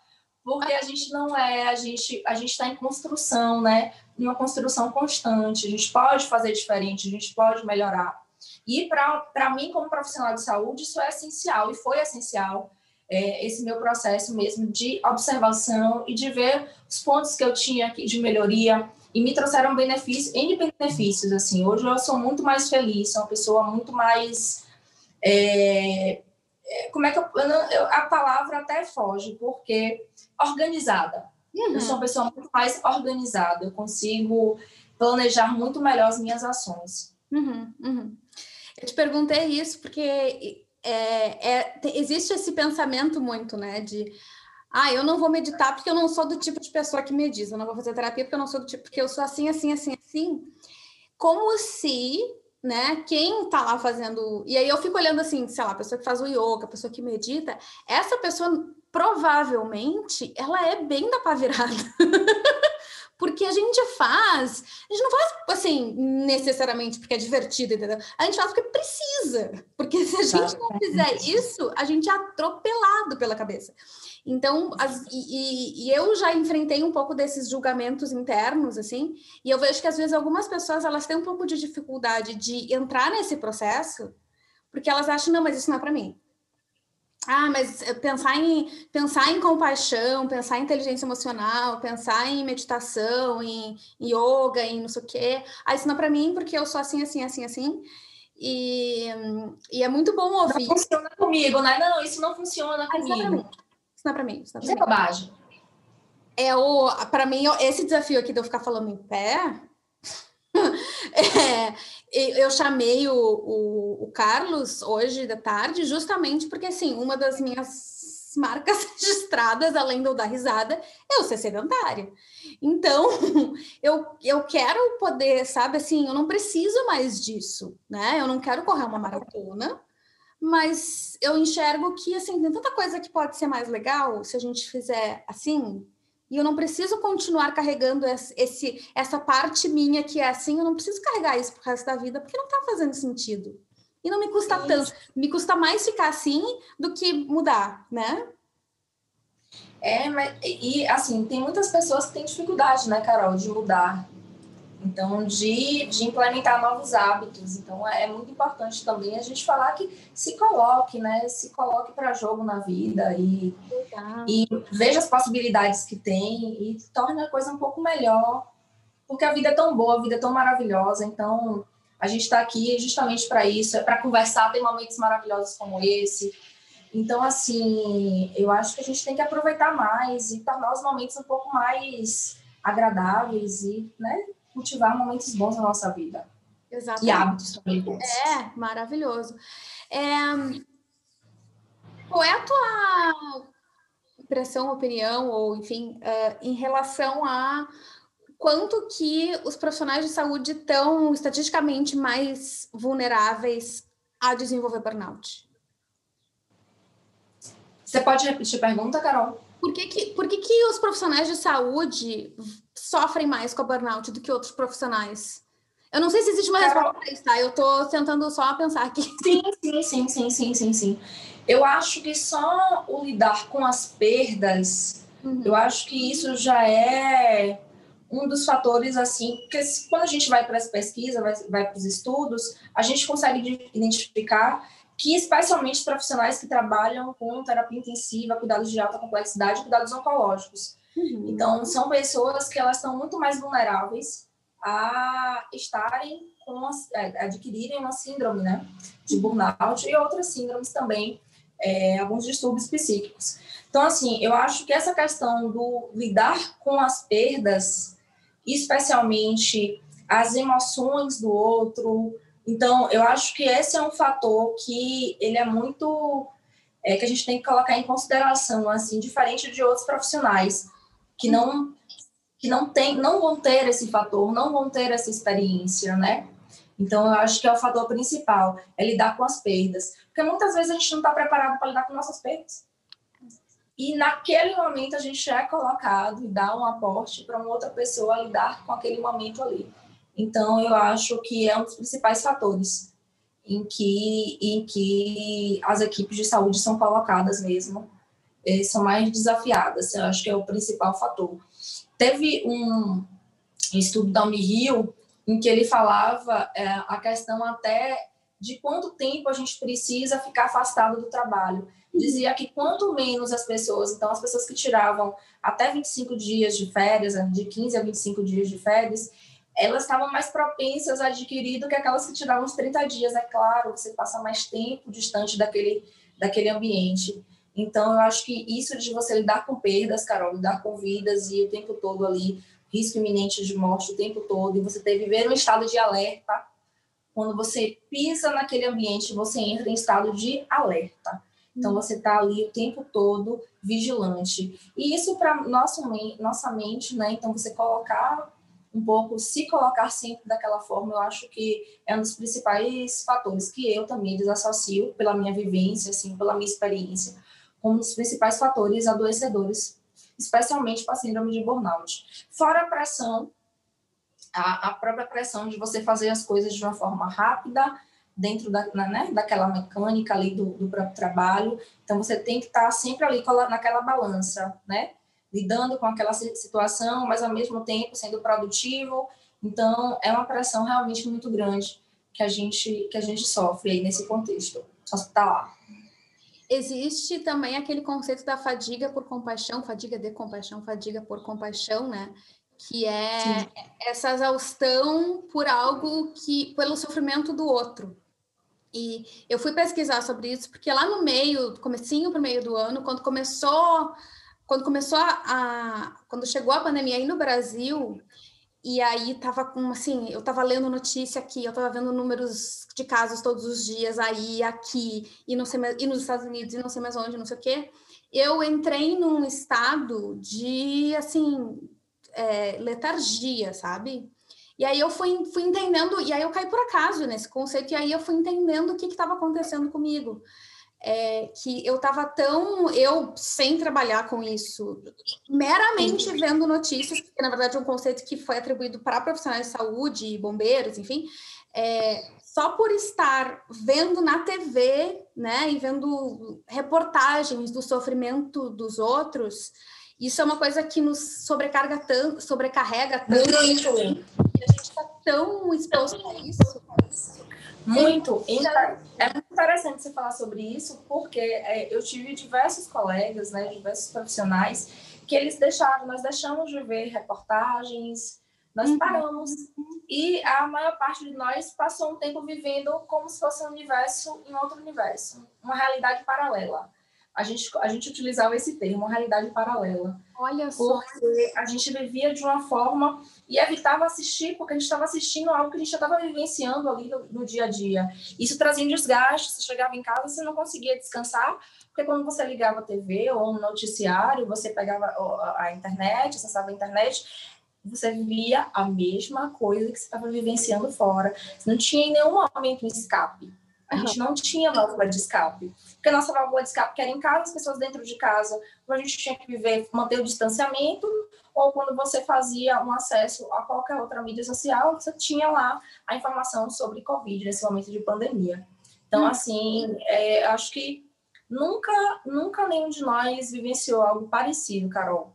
porque a gente não é, a gente a gente está em construção, né? Em uma construção constante. A gente pode fazer diferente, a gente pode melhorar. E para mim, como profissional de saúde, isso é essencial e foi essencial é, esse meu processo mesmo de observação e de ver os pontos que eu tinha aqui de melhoria e me trouxeram benefícios, N benefícios, assim. Hoje eu sou muito mais feliz, sou uma pessoa muito mais... É, é como é que eu, eu, a palavra até foge, porque organizada. Uhum. Eu sou uma pessoa muito mais organizada, eu consigo planejar muito melhor as minhas ações. Uhum, uhum. Eu te perguntei isso porque é, é, existe esse pensamento muito, né, de ah, eu não vou meditar porque eu não sou do tipo de pessoa que medita, eu não vou fazer terapia porque eu não sou do tipo, porque eu sou assim, assim, assim, assim. Como se, né, quem tá lá fazendo. E aí eu fico olhando assim, sei lá, a pessoa que faz o yoga, a pessoa que medita, essa pessoa provavelmente ela é bem da pá virada. porque a gente faz, a gente não faz assim necessariamente porque é divertido, entendeu? A gente faz porque precisa, porque se a gente não fizer isso, a gente é atropelado pela cabeça. Então, as, e, e, eu já enfrentei um pouco desses julgamentos internos, assim, e eu vejo que às vezes algumas pessoas elas têm um pouco de dificuldade de entrar nesse processo, porque elas acham, não, mas isso não é para mim. Ah, mas pensar em, pensar em compaixão, pensar em inteligência emocional, pensar em meditação, em, em yoga, em não sei o quê. Ah, isso não é para mim, porque eu sou assim, assim, assim, assim. E, e é muito bom ouvir. Não funciona comigo, né? Não, isso não funciona comigo. Isso não é para mim. Isso não é para mim. Isso, não é, isso é bobagem. É o, para mim, esse desafio aqui de eu ficar falando em pé, é, eu chamei o, o, o, Carlos hoje da tarde justamente porque, assim, uma das minhas marcas registradas, além do dar risada, é o ser sedentária. Então, eu, eu quero poder, sabe, assim, eu não preciso mais disso, né? Eu não quero correr uma maratona, mas eu enxergo que, assim, tem tanta coisa que pode ser mais legal se a gente fizer assim, E eu não preciso continuar carregando esse, essa parte minha que é assim, eu não preciso carregar isso pro resto da vida, porque não está fazendo sentido. E não me custa Sim. tanto. Me custa mais ficar assim do que mudar, né? É, mas e assim, tem muitas pessoas que têm dificuldade, né, Carol, de mudar. Então, de, de implementar novos hábitos. Então, é, é muito importante também a gente falar que se coloque, né? Se coloque para jogo na vida e, e veja as possibilidades que tem e torne a coisa um pouco melhor. Porque a vida é tão boa, a vida é tão maravilhosa. Então, a gente está aqui justamente para isso, é para conversar, tem momentos maravilhosos como esse. Então, assim, eu acho que a gente tem que aproveitar mais e tornar os momentos um pouco mais agradáveis e, né, cultivar momentos bons na nossa vida. Exatamente. E hábitos também bons. É, maravilhoso. É... Qual é a tua impressão, opinião, ou enfim, uh, em relação a quanto que os profissionais de saúde estão estatisticamente mais vulneráveis a desenvolver burnout? Você pode repetir a pergunta, Carol? Por que, que, por que, que os profissionais de saúde sofrem mais com a burnout do que outros profissionais? Eu não sei se existe uma resposta para isso, tá? Eu estou tentando só pensar aqui. Sim, sim, sim, sim, sim, sim, sim. Eu acho que só o lidar com as perdas, uhum. eu acho que isso já é um dos fatores, assim, porque quando a gente vai para as pesquisas, vai, vai para os estudos, a gente consegue identificar que especialmente profissionais que trabalham com terapia intensiva, cuidados de alta complexidade, cuidados oncológicos. Uhum. Então, são pessoas que elas estão muito mais vulneráveis a estarem com, a, adquirirem uma síndrome, né, de burnout e outras síndromes também, é, alguns distúrbios psíquicos. Então, assim, eu acho que essa questão do lidar com as perdas, especialmente as emoções do outro, então, eu acho que esse é um fator que ele é muito é, que a gente tem que colocar em consideração, assim, diferente de outros profissionais que não que não tem, não vão ter esse fator, não vão ter essa experiência, né? Então, eu acho que é o fator principal, é lidar com as perdas. Porque muitas vezes a gente não está preparado para lidar com nossas perdas. E naquele momento a gente é colocado e dá um aporte para uma outra pessoa lidar com aquele momento ali. Então, eu acho que é um dos principais fatores em que, em que as equipes de saúde são colocadas mesmo, eh, são mais desafiadas. Eu acho que é o principal fator. Teve um estudo da Unirio em que ele falava é, a questão até de quanto tempo a gente precisa ficar afastado do trabalho. Dizia que quanto menos as pessoas, então as pessoas que tiravam até 25 dias de férias, de 15 a 25 dias de férias, elas estavam mais propensas a adquirir do que aquelas que tiravam uns 30 dias, é claro, você passa mais tempo distante daquele, daquele ambiente. Então, eu acho que isso de você lidar com perdas, Carol, lidar com vidas e o tempo todo ali, risco iminente de morte o tempo todo, e você ter viver um estado de alerta, quando você pisa naquele ambiente, você entra em estado de alerta. Então, você está ali o tempo todo vigilante. E isso para nossa, nossa mente, né? Então, você colocar um pouco se colocar sempre daquela forma, eu acho que é um dos principais fatores que eu também desassocio pela minha vivência, assim, pela minha experiência, como um dos principais fatores adoecedores, especialmente para síndrome de burnout. Fora a pressão, a, a, própria pressão de você fazer as coisas de uma forma rápida, dentro da, né, daquela mecânica ali do, do próprio trabalho. Então, você tem que estar sempre ali naquela balança, né? lidando com aquela situação, mas ao mesmo tempo sendo produtivo. Então, é uma pressão realmente muito grande que a gente que a gente sofre aí nesse contexto hospitalar. Existe também aquele conceito da fadiga por compaixão, fadiga de compaixão, fadiga por compaixão, né? Que é Sim. essa exaustão por algo que pelo sofrimento do outro. E eu fui pesquisar sobre isso porque lá no meio, comecinho para o meio do ano, quando começou quando começou a, a, quando chegou a pandemia aí no Brasil e aí tava com assim, eu tava lendo notícia aqui, eu tava vendo números de casos todos os dias aí, aqui e não sei e nos Estados Unidos e não sei mais onde, não sei o quê. Eu entrei num estado de assim é, letargia, sabe? E aí eu fui, fui entendendo, e aí eu caí por acaso nesse conceito, e aí eu fui entendendo o que estava acontecendo comigo. É, que eu estava tão, eu sem trabalhar com isso, meramente vendo notícias, porque na verdade é um conceito que foi atribuído para profissionais de saúde, bombeiros, enfim, é, só por estar vendo na TV, né, e vendo reportagens do sofrimento dos outros, isso é uma coisa que nos sobrecarga tanto, sobrecarrega tanto, Muito. e a gente está tão exposto a isso. Muito. É muito interessante você falar sobre isso, porque é, eu tive diversos colegas, né, diversos profissionais, que eles deixaram, nós deixamos de ver reportagens, nós uhum. paramos. E a maior parte de nós passou um tempo vivendo como se fosse um universo em outro universo, uma realidade paralela a gente, a gente utilizava esse termo, realidade paralela. Olha só. Porque a gente vivia de uma forma e evitava assistir, porque a gente estava assistindo algo que a gente já estava vivenciando ali no, no, dia a dia. Isso trazia um desgaste, você chegava em casa, você não conseguia descansar, porque quando você ligava a TV ou um noticiário, você pegava a internet, acessava a internet, você via a mesma coisa que você estava vivenciando fora. Você não tinha em nenhum momento um escape. A gente não tinha válvula de escape. Porque a nossa válvula de escape era em casa, as pessoas dentro de casa, a gente tinha que viver, manter o distanciamento, ou quando você fazia um acesso a qualquer outra mídia social, você tinha lá a informação sobre Covid nesse momento de pandemia. Então, hum. assim, é, acho que nunca, nunca nenhum de nós vivenciou algo parecido, Carol.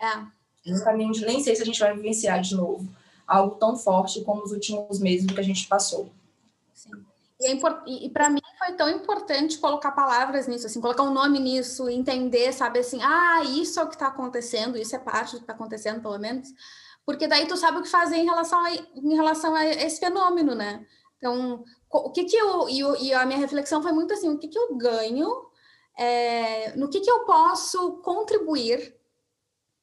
É. Nunca nenhum de, nem sei se a gente vai vivenciar de novo algo tão forte como os últimos meses que a gente passou. E, é e, e para mim foi tão importante colocar palavras nisso, assim, colocar um nome nisso, entender, sabe, assim, ah, isso é o que está acontecendo, isso é parte do que está acontecendo, pelo menos, porque daí tu sabe o que fazer em relação a, em relação a esse fenômeno, né? Então, o que que eu, e, e a minha reflexão foi muito assim, o que que eu ganho, é, no que que eu posso contribuir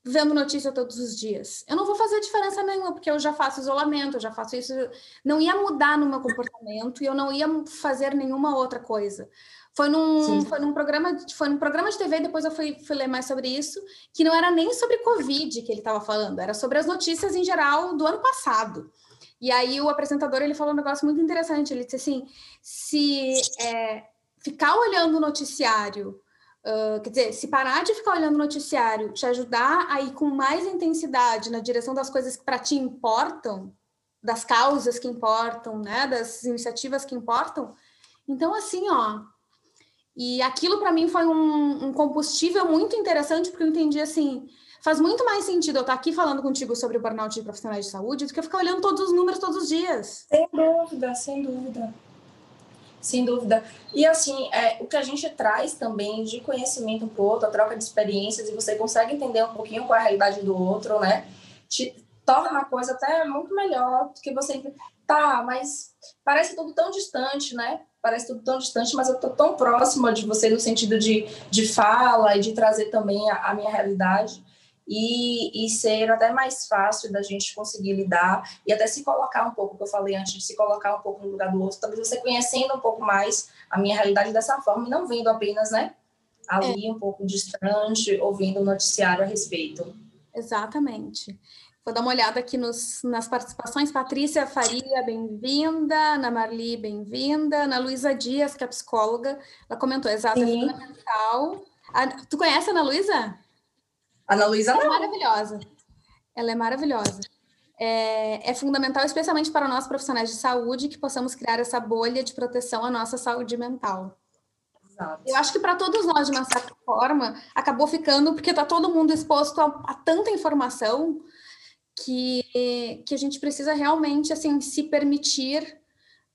vendo notícia todos os dias. Eu não vou fazer diferença nenhuma, porque eu já faço isolamento, eu já faço isso. Não ia mudar no meu comportamento e eu não ia fazer nenhuma outra coisa. Foi num, foi num programa, foi num programa de TV, depois eu fui, fui ler mais sobre isso, que não era nem sobre Covid que ele estava falando, era sobre as notícias em geral do ano passado. E aí o apresentador ele falou um negócio muito interessante. Ele disse assim: se é, ficar olhando o noticiário Uh, quer dizer, se parar de ficar olhando o noticiário, te ajudar a ir com mais intensidade na direção das coisas que para ti importam, das causas que importam, né, das iniciativas que importam, então assim, ó. E aquilo para mim foi um, um, combustível muito interessante, porque eu entendi assim, faz muito mais sentido eu estar aqui falando contigo sobre o burnout de profissionais de saúde do que eu ficar olhando todos os números todos os dias. Sem dúvida, sem dúvida. Sem dúvida. E assim, é, o que a gente traz também de conhecimento um para o outro, a troca de experiências, e você consegue entender um pouquinho qual é a realidade do outro, né? Te torna a coisa até muito melhor do que você. Tá, mas parece tudo tão distante, né? Parece tudo tão distante, mas eu tô tão próxima de você no sentido de, de fala e de trazer também a, a minha realidade e, e ser até mais fácil da gente conseguir lidar e até se colocar um pouco, que eu falei antes, de se colocar um pouco no lugar do outro, talvez você conhecendo um pouco mais a minha realidade dessa forma e não vendo apenas, né, ali é. um pouco distante, ouvindo o noticiário a respeito. Exatamente. Vou dar uma olhada aqui nos, nas participações. Patrícia Faria, bem-vinda. Ana Marli, bem-vinda. Ana Luísa Dias, que é psicóloga, ela comentou, exato, é fundamental. A, tu conhece a Ana Luísa? Ana Luísa Ela é maravilhosa. Ela é maravilhosa. É, é, fundamental, especialmente para nós profissionais de saúde, que possamos criar essa bolha de proteção à nossa saúde mental. Exato. Eu acho que para todos nós, de uma certa forma, acabou ficando, porque está todo mundo exposto a, a, tanta informação que, que a gente precisa realmente assim se permitir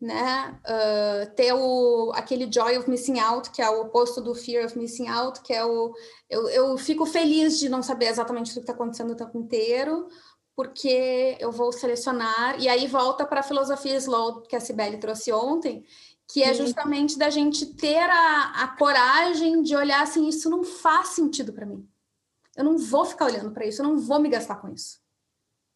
né? Uh, ter o, aquele joy of missing out, que é o oposto do fear of missing out, que é o. Eu, eu fico feliz de não saber exatamente o que está acontecendo o tempo inteiro, porque eu vou selecionar, e aí volta para a filosofia slow que a Sibeli trouxe ontem, que é justamente da gente ter a, a coragem de olhar assim: isso não faz sentido para mim. Eu não vou ficar olhando para isso, eu não vou me gastar com isso.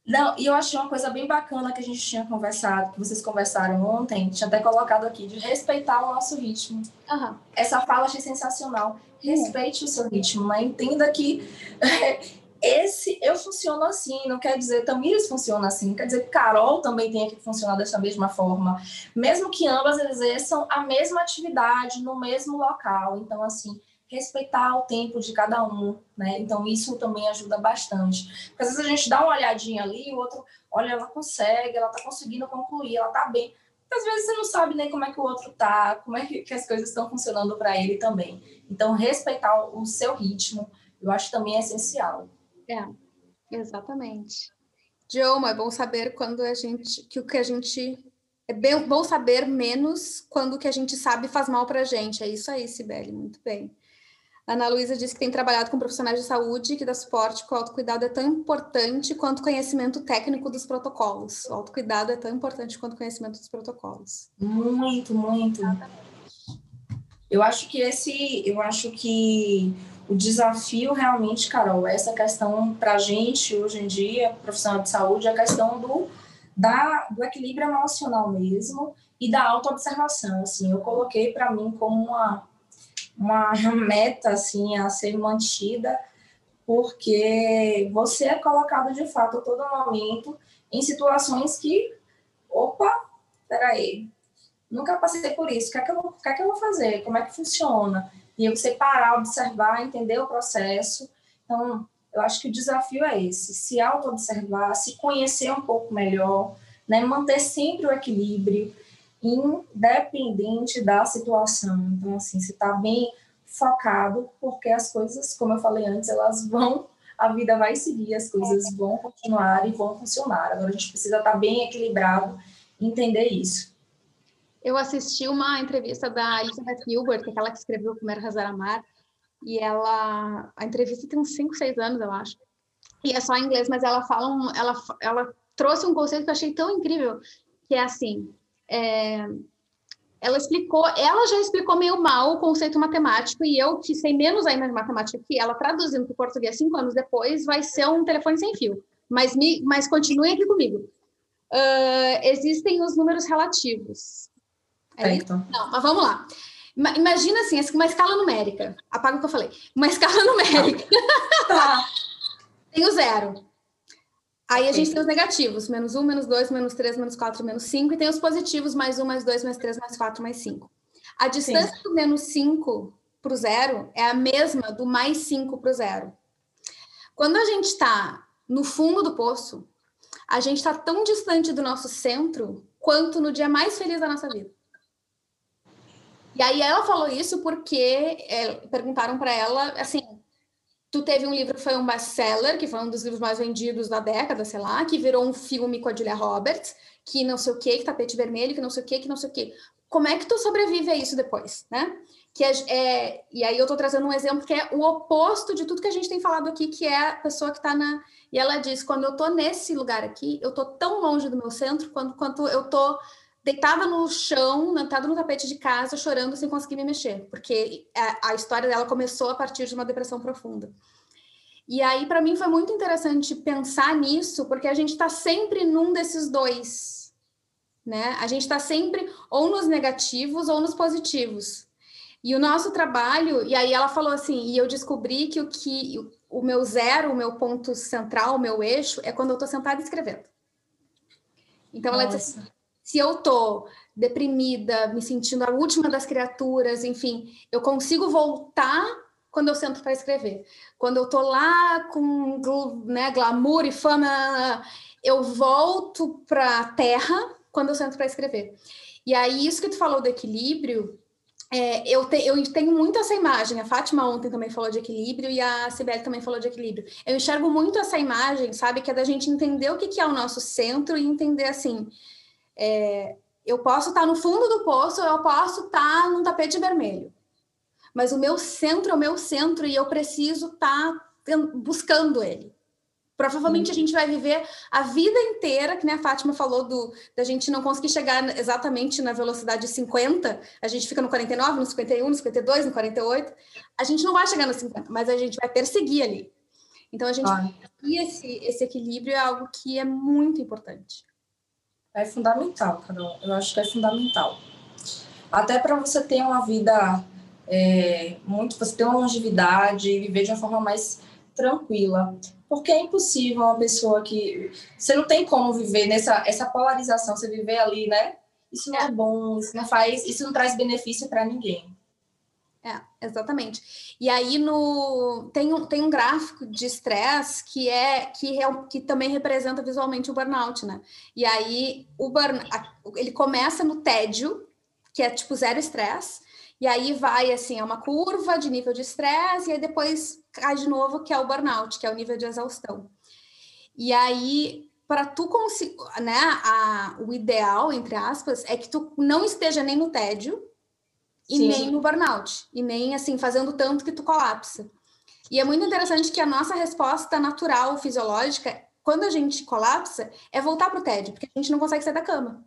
Não, e eu achei uma coisa bem bacana que a gente tinha conversado, que vocês conversaram ontem, tinha até colocado aqui, de respeitar o nosso ritmo. Uhum. Essa fala achei sensacional. Respeite uhum. o seu ritmo, mas entenda que esse eu funciono assim, não quer dizer Tamires funciona assim, não quer dizer que Carol também tenha que funcionar dessa mesma forma, mesmo que ambas exerçam a mesma atividade no mesmo local. Então, assim, respeitar o tempo de cada um, né? Então, isso também ajuda bastante. Porque às vezes a gente dá uma olhadinha ali, o outro, olha, ela consegue, ela tá conseguindo concluir, ela tá bem. Às vezes você não sabe nem como é que o outro tá, como é que, as coisas estão funcionando para ele também. Então, respeitar o seu ritmo, eu acho também é essencial. É, exatamente. Dioma, é bom saber quando a gente que o que a gente é bem, bom saber menos quando o que a gente sabe faz mal para a gente. É isso aí, Sibeli, muito bem. Ana Luísa disse que tem trabalhado com profissionais de saúde que dá suporte que o autocuidado é tão importante quanto o conhecimento técnico dos protocolos. O autocuidado é tão importante quanto o conhecimento dos protocolos. Muito, muito. Eu acho que esse, eu acho que o desafio realmente, Carol, é essa questão para a gente hoje em dia, profissional de saúde, é a questão do, da, do equilíbrio emocional mesmo e da autoobservação. Assim, eu coloquei para mim como uma, uma meta assim, a ser mantida, porque você é colocado de fato a todo momento em situações que, opa, peraí, nunca passei por isso, o que é que eu, que é que eu vou fazer? Como é que funciona? E você parar, observar, entender o processo. Então, eu acho que o desafio é esse: se auto-observar, se conhecer um pouco melhor, né? manter sempre o equilíbrio, independente da situação. Então, assim, se está bem focado, porque as coisas, como eu falei antes, elas vão, a vida vai seguir, as coisas vão continuar e vão funcionar. Agora, a gente precisa estar tá bem equilibrado e entender isso eu assisti uma entrevista da Elizabeth Gilbert, que é aquela que escreveu o primeiro Razar Amar, e ela, a entrevista tem uns 5, 6 anos, eu acho, e é só em inglês, mas ela fala, um, ela, ela trouxe um conceito que eu achei tão incrível, que é assim, é, ela explicou, ela já explicou meio mal o conceito matemático, e eu, que sei menos ainda de matemática que ela, traduzindo para o português cinco anos depois, vai ser um telefone sem fio, mas, me, mas continue aqui comigo. Uh, existem os números relativos. É Não, mas vamos lá. Imagina assim, uma escala numérica. Apaga o que eu falei. Uma escala numérica. Tá. tem o zero. Aí a gente tem os negativos, menos um, menos dois, menos três, menos quatro, menos cinco, e tem os positivos, mais um, mais dois, mais três, mais quatro, mais cinco. A distância Sim. do menos cinco para o zero é a mesma do mais cinco para o zero. Quando a gente está no fundo do poço, a gente está tão distante do nosso centro quanto no dia mais feliz da nossa vida. E aí ela falou isso porque é, perguntaram para ela, assim, tu teve um livro que foi um best-seller, que foi um dos livros mais vendidos da década, sei lá, que virou um filme com a Julia Roberts, que não sei o que, que tapete vermelho, que não sei o que, que não sei o que. Como é que tu sobrevive a isso depois, né? Que é, é, e aí eu tô trazendo um exemplo que é o oposto de tudo que a gente tem falado aqui, que é a pessoa que tá na... E ela diz, quando eu tô nesse lugar aqui, eu tô tão longe do meu centro quanto, quanto eu tô deitada no chão, deitada no tapete de casa, chorando sem conseguir me mexer, porque a, a história dela começou a partir de uma depressão profunda. E aí, para mim, foi muito interessante pensar nisso, porque a gente está sempre num desses dois, né? A gente está sempre ou nos negativos ou nos positivos. E o nosso trabalho, e aí ela falou assim, e eu descobri que o que o meu zero, o meu ponto central, o meu eixo, é quando eu estou sentada escrevendo. Então Nossa. ela disse assim, se eu tô deprimida, me sentindo a última das criaturas, enfim, eu consigo voltar quando eu sento para escrever. Quando eu tô lá com né, glamour e fama, eu volto para a terra quando eu sento para escrever. E aí, isso que tu falou do equilíbrio, é, eu, te, eu tenho muito essa imagem. A Fátima ontem também falou de equilíbrio e a Sibeli também falou de equilíbrio. Eu enxergo muito essa imagem, sabe? Que é da gente entender o que, que é o nosso centro e entender assim é, eu posso estar no fundo do poço, eu posso estar num tapete vermelho. Mas o meu centro é o meu centro e eu preciso estar buscando ele. Provavelmente a gente vai viver a vida inteira, que nem a Fátima falou, do, da gente não conseguir chegar exatamente na velocidade 50, a gente fica no 49, no 51, no 52, no 48. A gente não vai chegar no 50, mas a gente vai perseguir ali. Então a gente ah. esse, esse equilíbrio é algo que é muito importante. É fundamental, Carol. Eu acho que é fundamental. Até para você ter uma vida é, muito, você ter uma longevidade e viver de uma forma mais tranquila. Porque é impossível uma pessoa que. Você não tem como viver nessa essa polarização, você viver ali, né? Isso não é, é bom, isso não faz, isso não traz benefício para ninguém. É, exatamente. E aí no tem um, tem um gráfico de estresse que é que, é, que também representa visualmente o burnout, né? E aí o burn, ele começa no tédio, que é tipo zero estresse, e aí vai assim, é uma curva de nível de estresse, e aí depois cai de novo, que é o burnout, que é o nível de exaustão. E aí, para tu conseguir, né, a, o ideal, entre aspas, é que tu não esteja nem no tédio, e Sim. nem no burnout, e nem assim, fazendo tanto que tu colapsa. E é muito interessante que a nossa resposta natural, fisiológica, quando a gente colapsa, é voltar para o tédio, porque a gente não consegue sair da cama.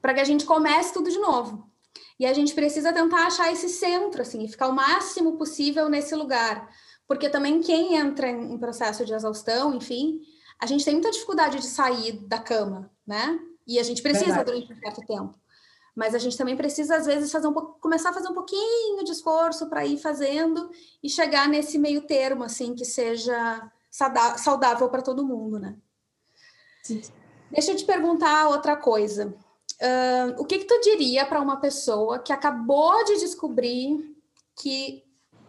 Para que a gente comece tudo de novo. E a gente precisa tentar achar esse centro, assim, e ficar o máximo possível nesse lugar. Porque também quem entra em processo de exaustão, enfim, a gente tem muita dificuldade de sair da cama, né? E a gente precisa Verdade. durante um certo tempo mas a gente também precisa, às vezes, fazer um começar a fazer um pouquinho de esforço para ir fazendo e chegar nesse meio termo, assim, que seja saudável para todo mundo, né? Sim. Deixa eu te perguntar outra coisa. Uh, o que, que tu diria para uma pessoa que acabou de descobrir que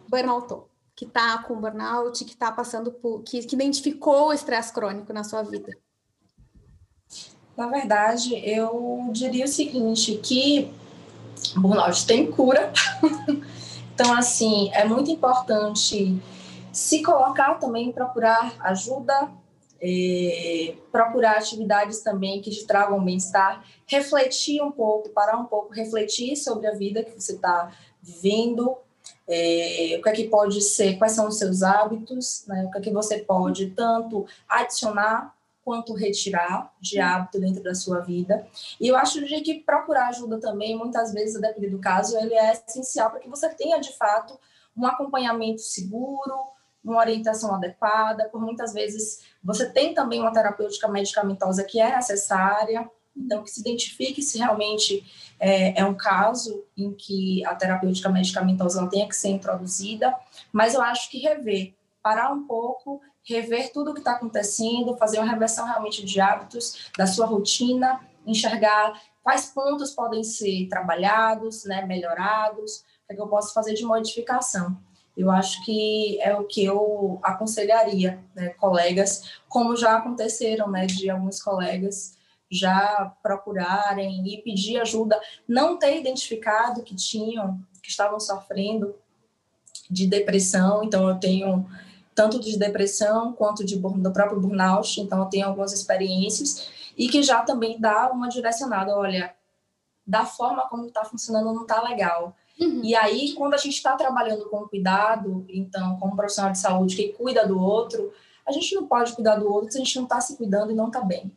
burnoutou, que está com burnout, que está passando por, que, que identificou o estresse crônico na sua vida? Na verdade, eu diria o seguinte, que burnout tem cura. então, assim, é muito importante se colocar também, procurar ajuda, é, procurar atividades também que te tragam bem-estar, refletir um pouco, parar um pouco, refletir sobre a vida que você está vivendo, é, o que é que pode ser, quais são os seus hábitos, né, o que é que você pode tanto adicionar quanto retirar de hábito dentro da sua vida. E eu acho que procurar ajuda também, muitas vezes, dependendo do caso, ele é essencial para que você tenha, de fato, um acompanhamento seguro, uma orientação adequada, por muitas vezes você tem também uma terapêutica medicamentosa que é necessária, então que se identifique se realmente é, é um caso em que a terapêutica medicamentosa não tenha que ser introduzida, mas eu acho que rever, parar um pouco rever tudo o que está acontecendo, fazer uma reversão realmente de hábitos, da sua rotina, enxergar quais pontos podem ser trabalhados, né, melhorados, para que eu possa fazer de modificação. Eu acho que é o que eu aconselharia, né, colegas, como já aconteceram, né, de alguns colegas já procurarem e pedir ajuda, não ter identificado que tinham, que estavam sofrendo de depressão. Então, eu tenho tanto de depressão quanto de, do próprio burnout, então eu tenho algumas experiências, e que já também dá uma direcionada, olha, da forma como está funcionando não está legal. Uhum. E aí, quando a gente está trabalhando com cuidado, então, como profissional de saúde que cuida do outro, a gente não pode cuidar do outro se a gente não está se cuidando e não está bem.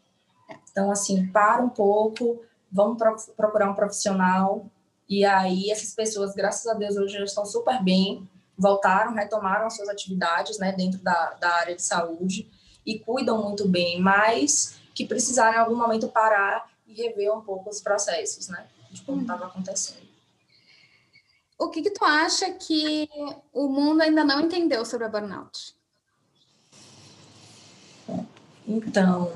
Então, assim, para um pouco, vamos procurar um profissional, e aí essas pessoas, graças a Deus, hoje já estão super bem, voltaram, retomaram as suas atividades né, dentro da, da área de saúde e cuidam muito bem, mas que precisaram em algum momento parar e rever um pouco os processos, né, de como estava hum. acontecendo. O que, que tu acha que o mundo ainda não entendeu sobre a burnout? Então,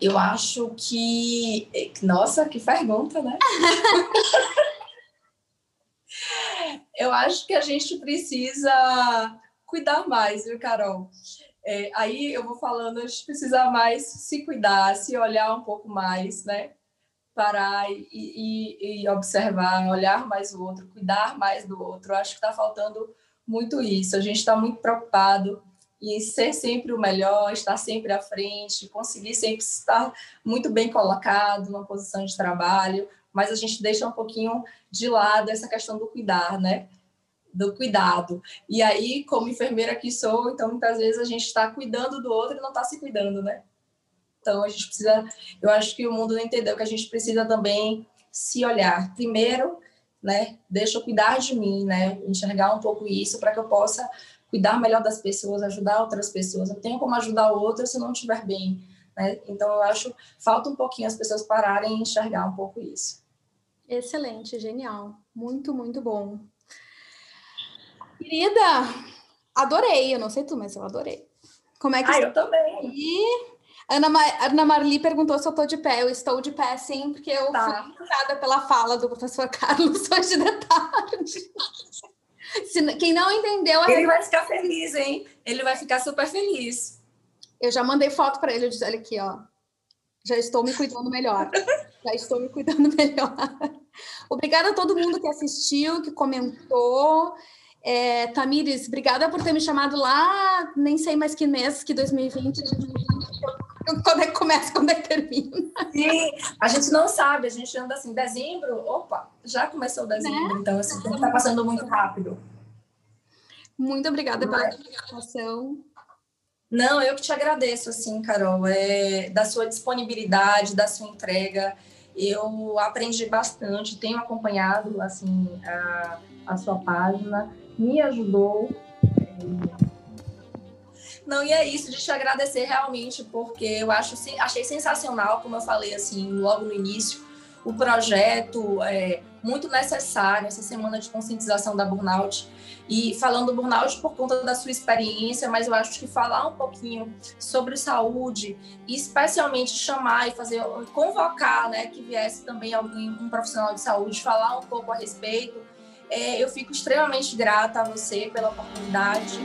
eu acho que. Nossa, que pergunta, né? eu acho que a gente precisa cuidar mais, viu, Carol? É, aí eu vou falando, a gente precisa mais se cuidar, se olhar um pouco mais, né? Parar e, e, e observar, olhar mais o outro, cuidar mais do outro. Eu acho que está faltando muito isso. A gente está muito preocupado em ser sempre o melhor, estar sempre à frente, conseguir sempre estar muito bem colocado numa posição de trabalho, mas a gente deixa um pouquinho de lado essa questão do cuidar, né? Do cuidado. E aí, como enfermeira que sou, então muitas vezes a gente está cuidando do outro e não está se cuidando, né? Então a gente precisa, eu acho que o mundo não entendeu que a gente precisa também se olhar. Primeiro, né? Deixa eu cuidar de mim, né? Enxergar um pouco isso para que eu possa cuidar melhor das pessoas, ajudar outras pessoas. Eu tenho como ajudar o outro se não estiver bem, né? Então eu acho falta um pouquinho as pessoas pararem e enxergar um pouco isso. Excelente, genial. Muito, muito bom. Querida, Adorei, eu não sei tu, mas eu adorei. Como é que Ah, eu também. E Ana, Ma Ana Marli perguntou se eu estou de pé. Eu estou de pé, sim, porque eu Tá. fui inspirada pela fala do professor Carlos hoje de tarde. Se- quem não entendeu, Ele vai ficar feliz, hein? Ele vai ficar super feliz. eu já mandei foto para ele. Eu disse, olha aqui, ó. Já estou me cuidando melhor. Já estou me cuidando melhor. Obrigada a todo mundo que assistiu, que comentou. É, Tamires, obrigada por ter me chamado lá, nem sei mais que mês, que 2020, 2020. Quando é que começa, quando é que termina? Sim, a gente não sabe, a gente anda assim, dezembro, opa, já começou dezembro, então assim, o tempo tá passando muito rápido. Muito obrigada pela participação. Não, eu que te agradeço, assim, Carol, é, da sua disponibilidade, da sua entrega. Eu aprendi bastante, tenho acompanhado, assim, a, a sua página, me ajudou. é. Não, e é isso, de te agradecer realmente, porque eu acho, achei sensacional, como eu falei, assim, logo no início, o projeto é muito necessário, essa semana de conscientização da burnout, e falando do burnout por conta da sua experiência, mas eu acho que falar um pouquinho sobre saúde, especialmente chamar e fazer, convocar, né, que viesse também alguém, um profissional de saúde, falar um pouco a respeito. É, eu fico extremamente grata a você pela oportunidade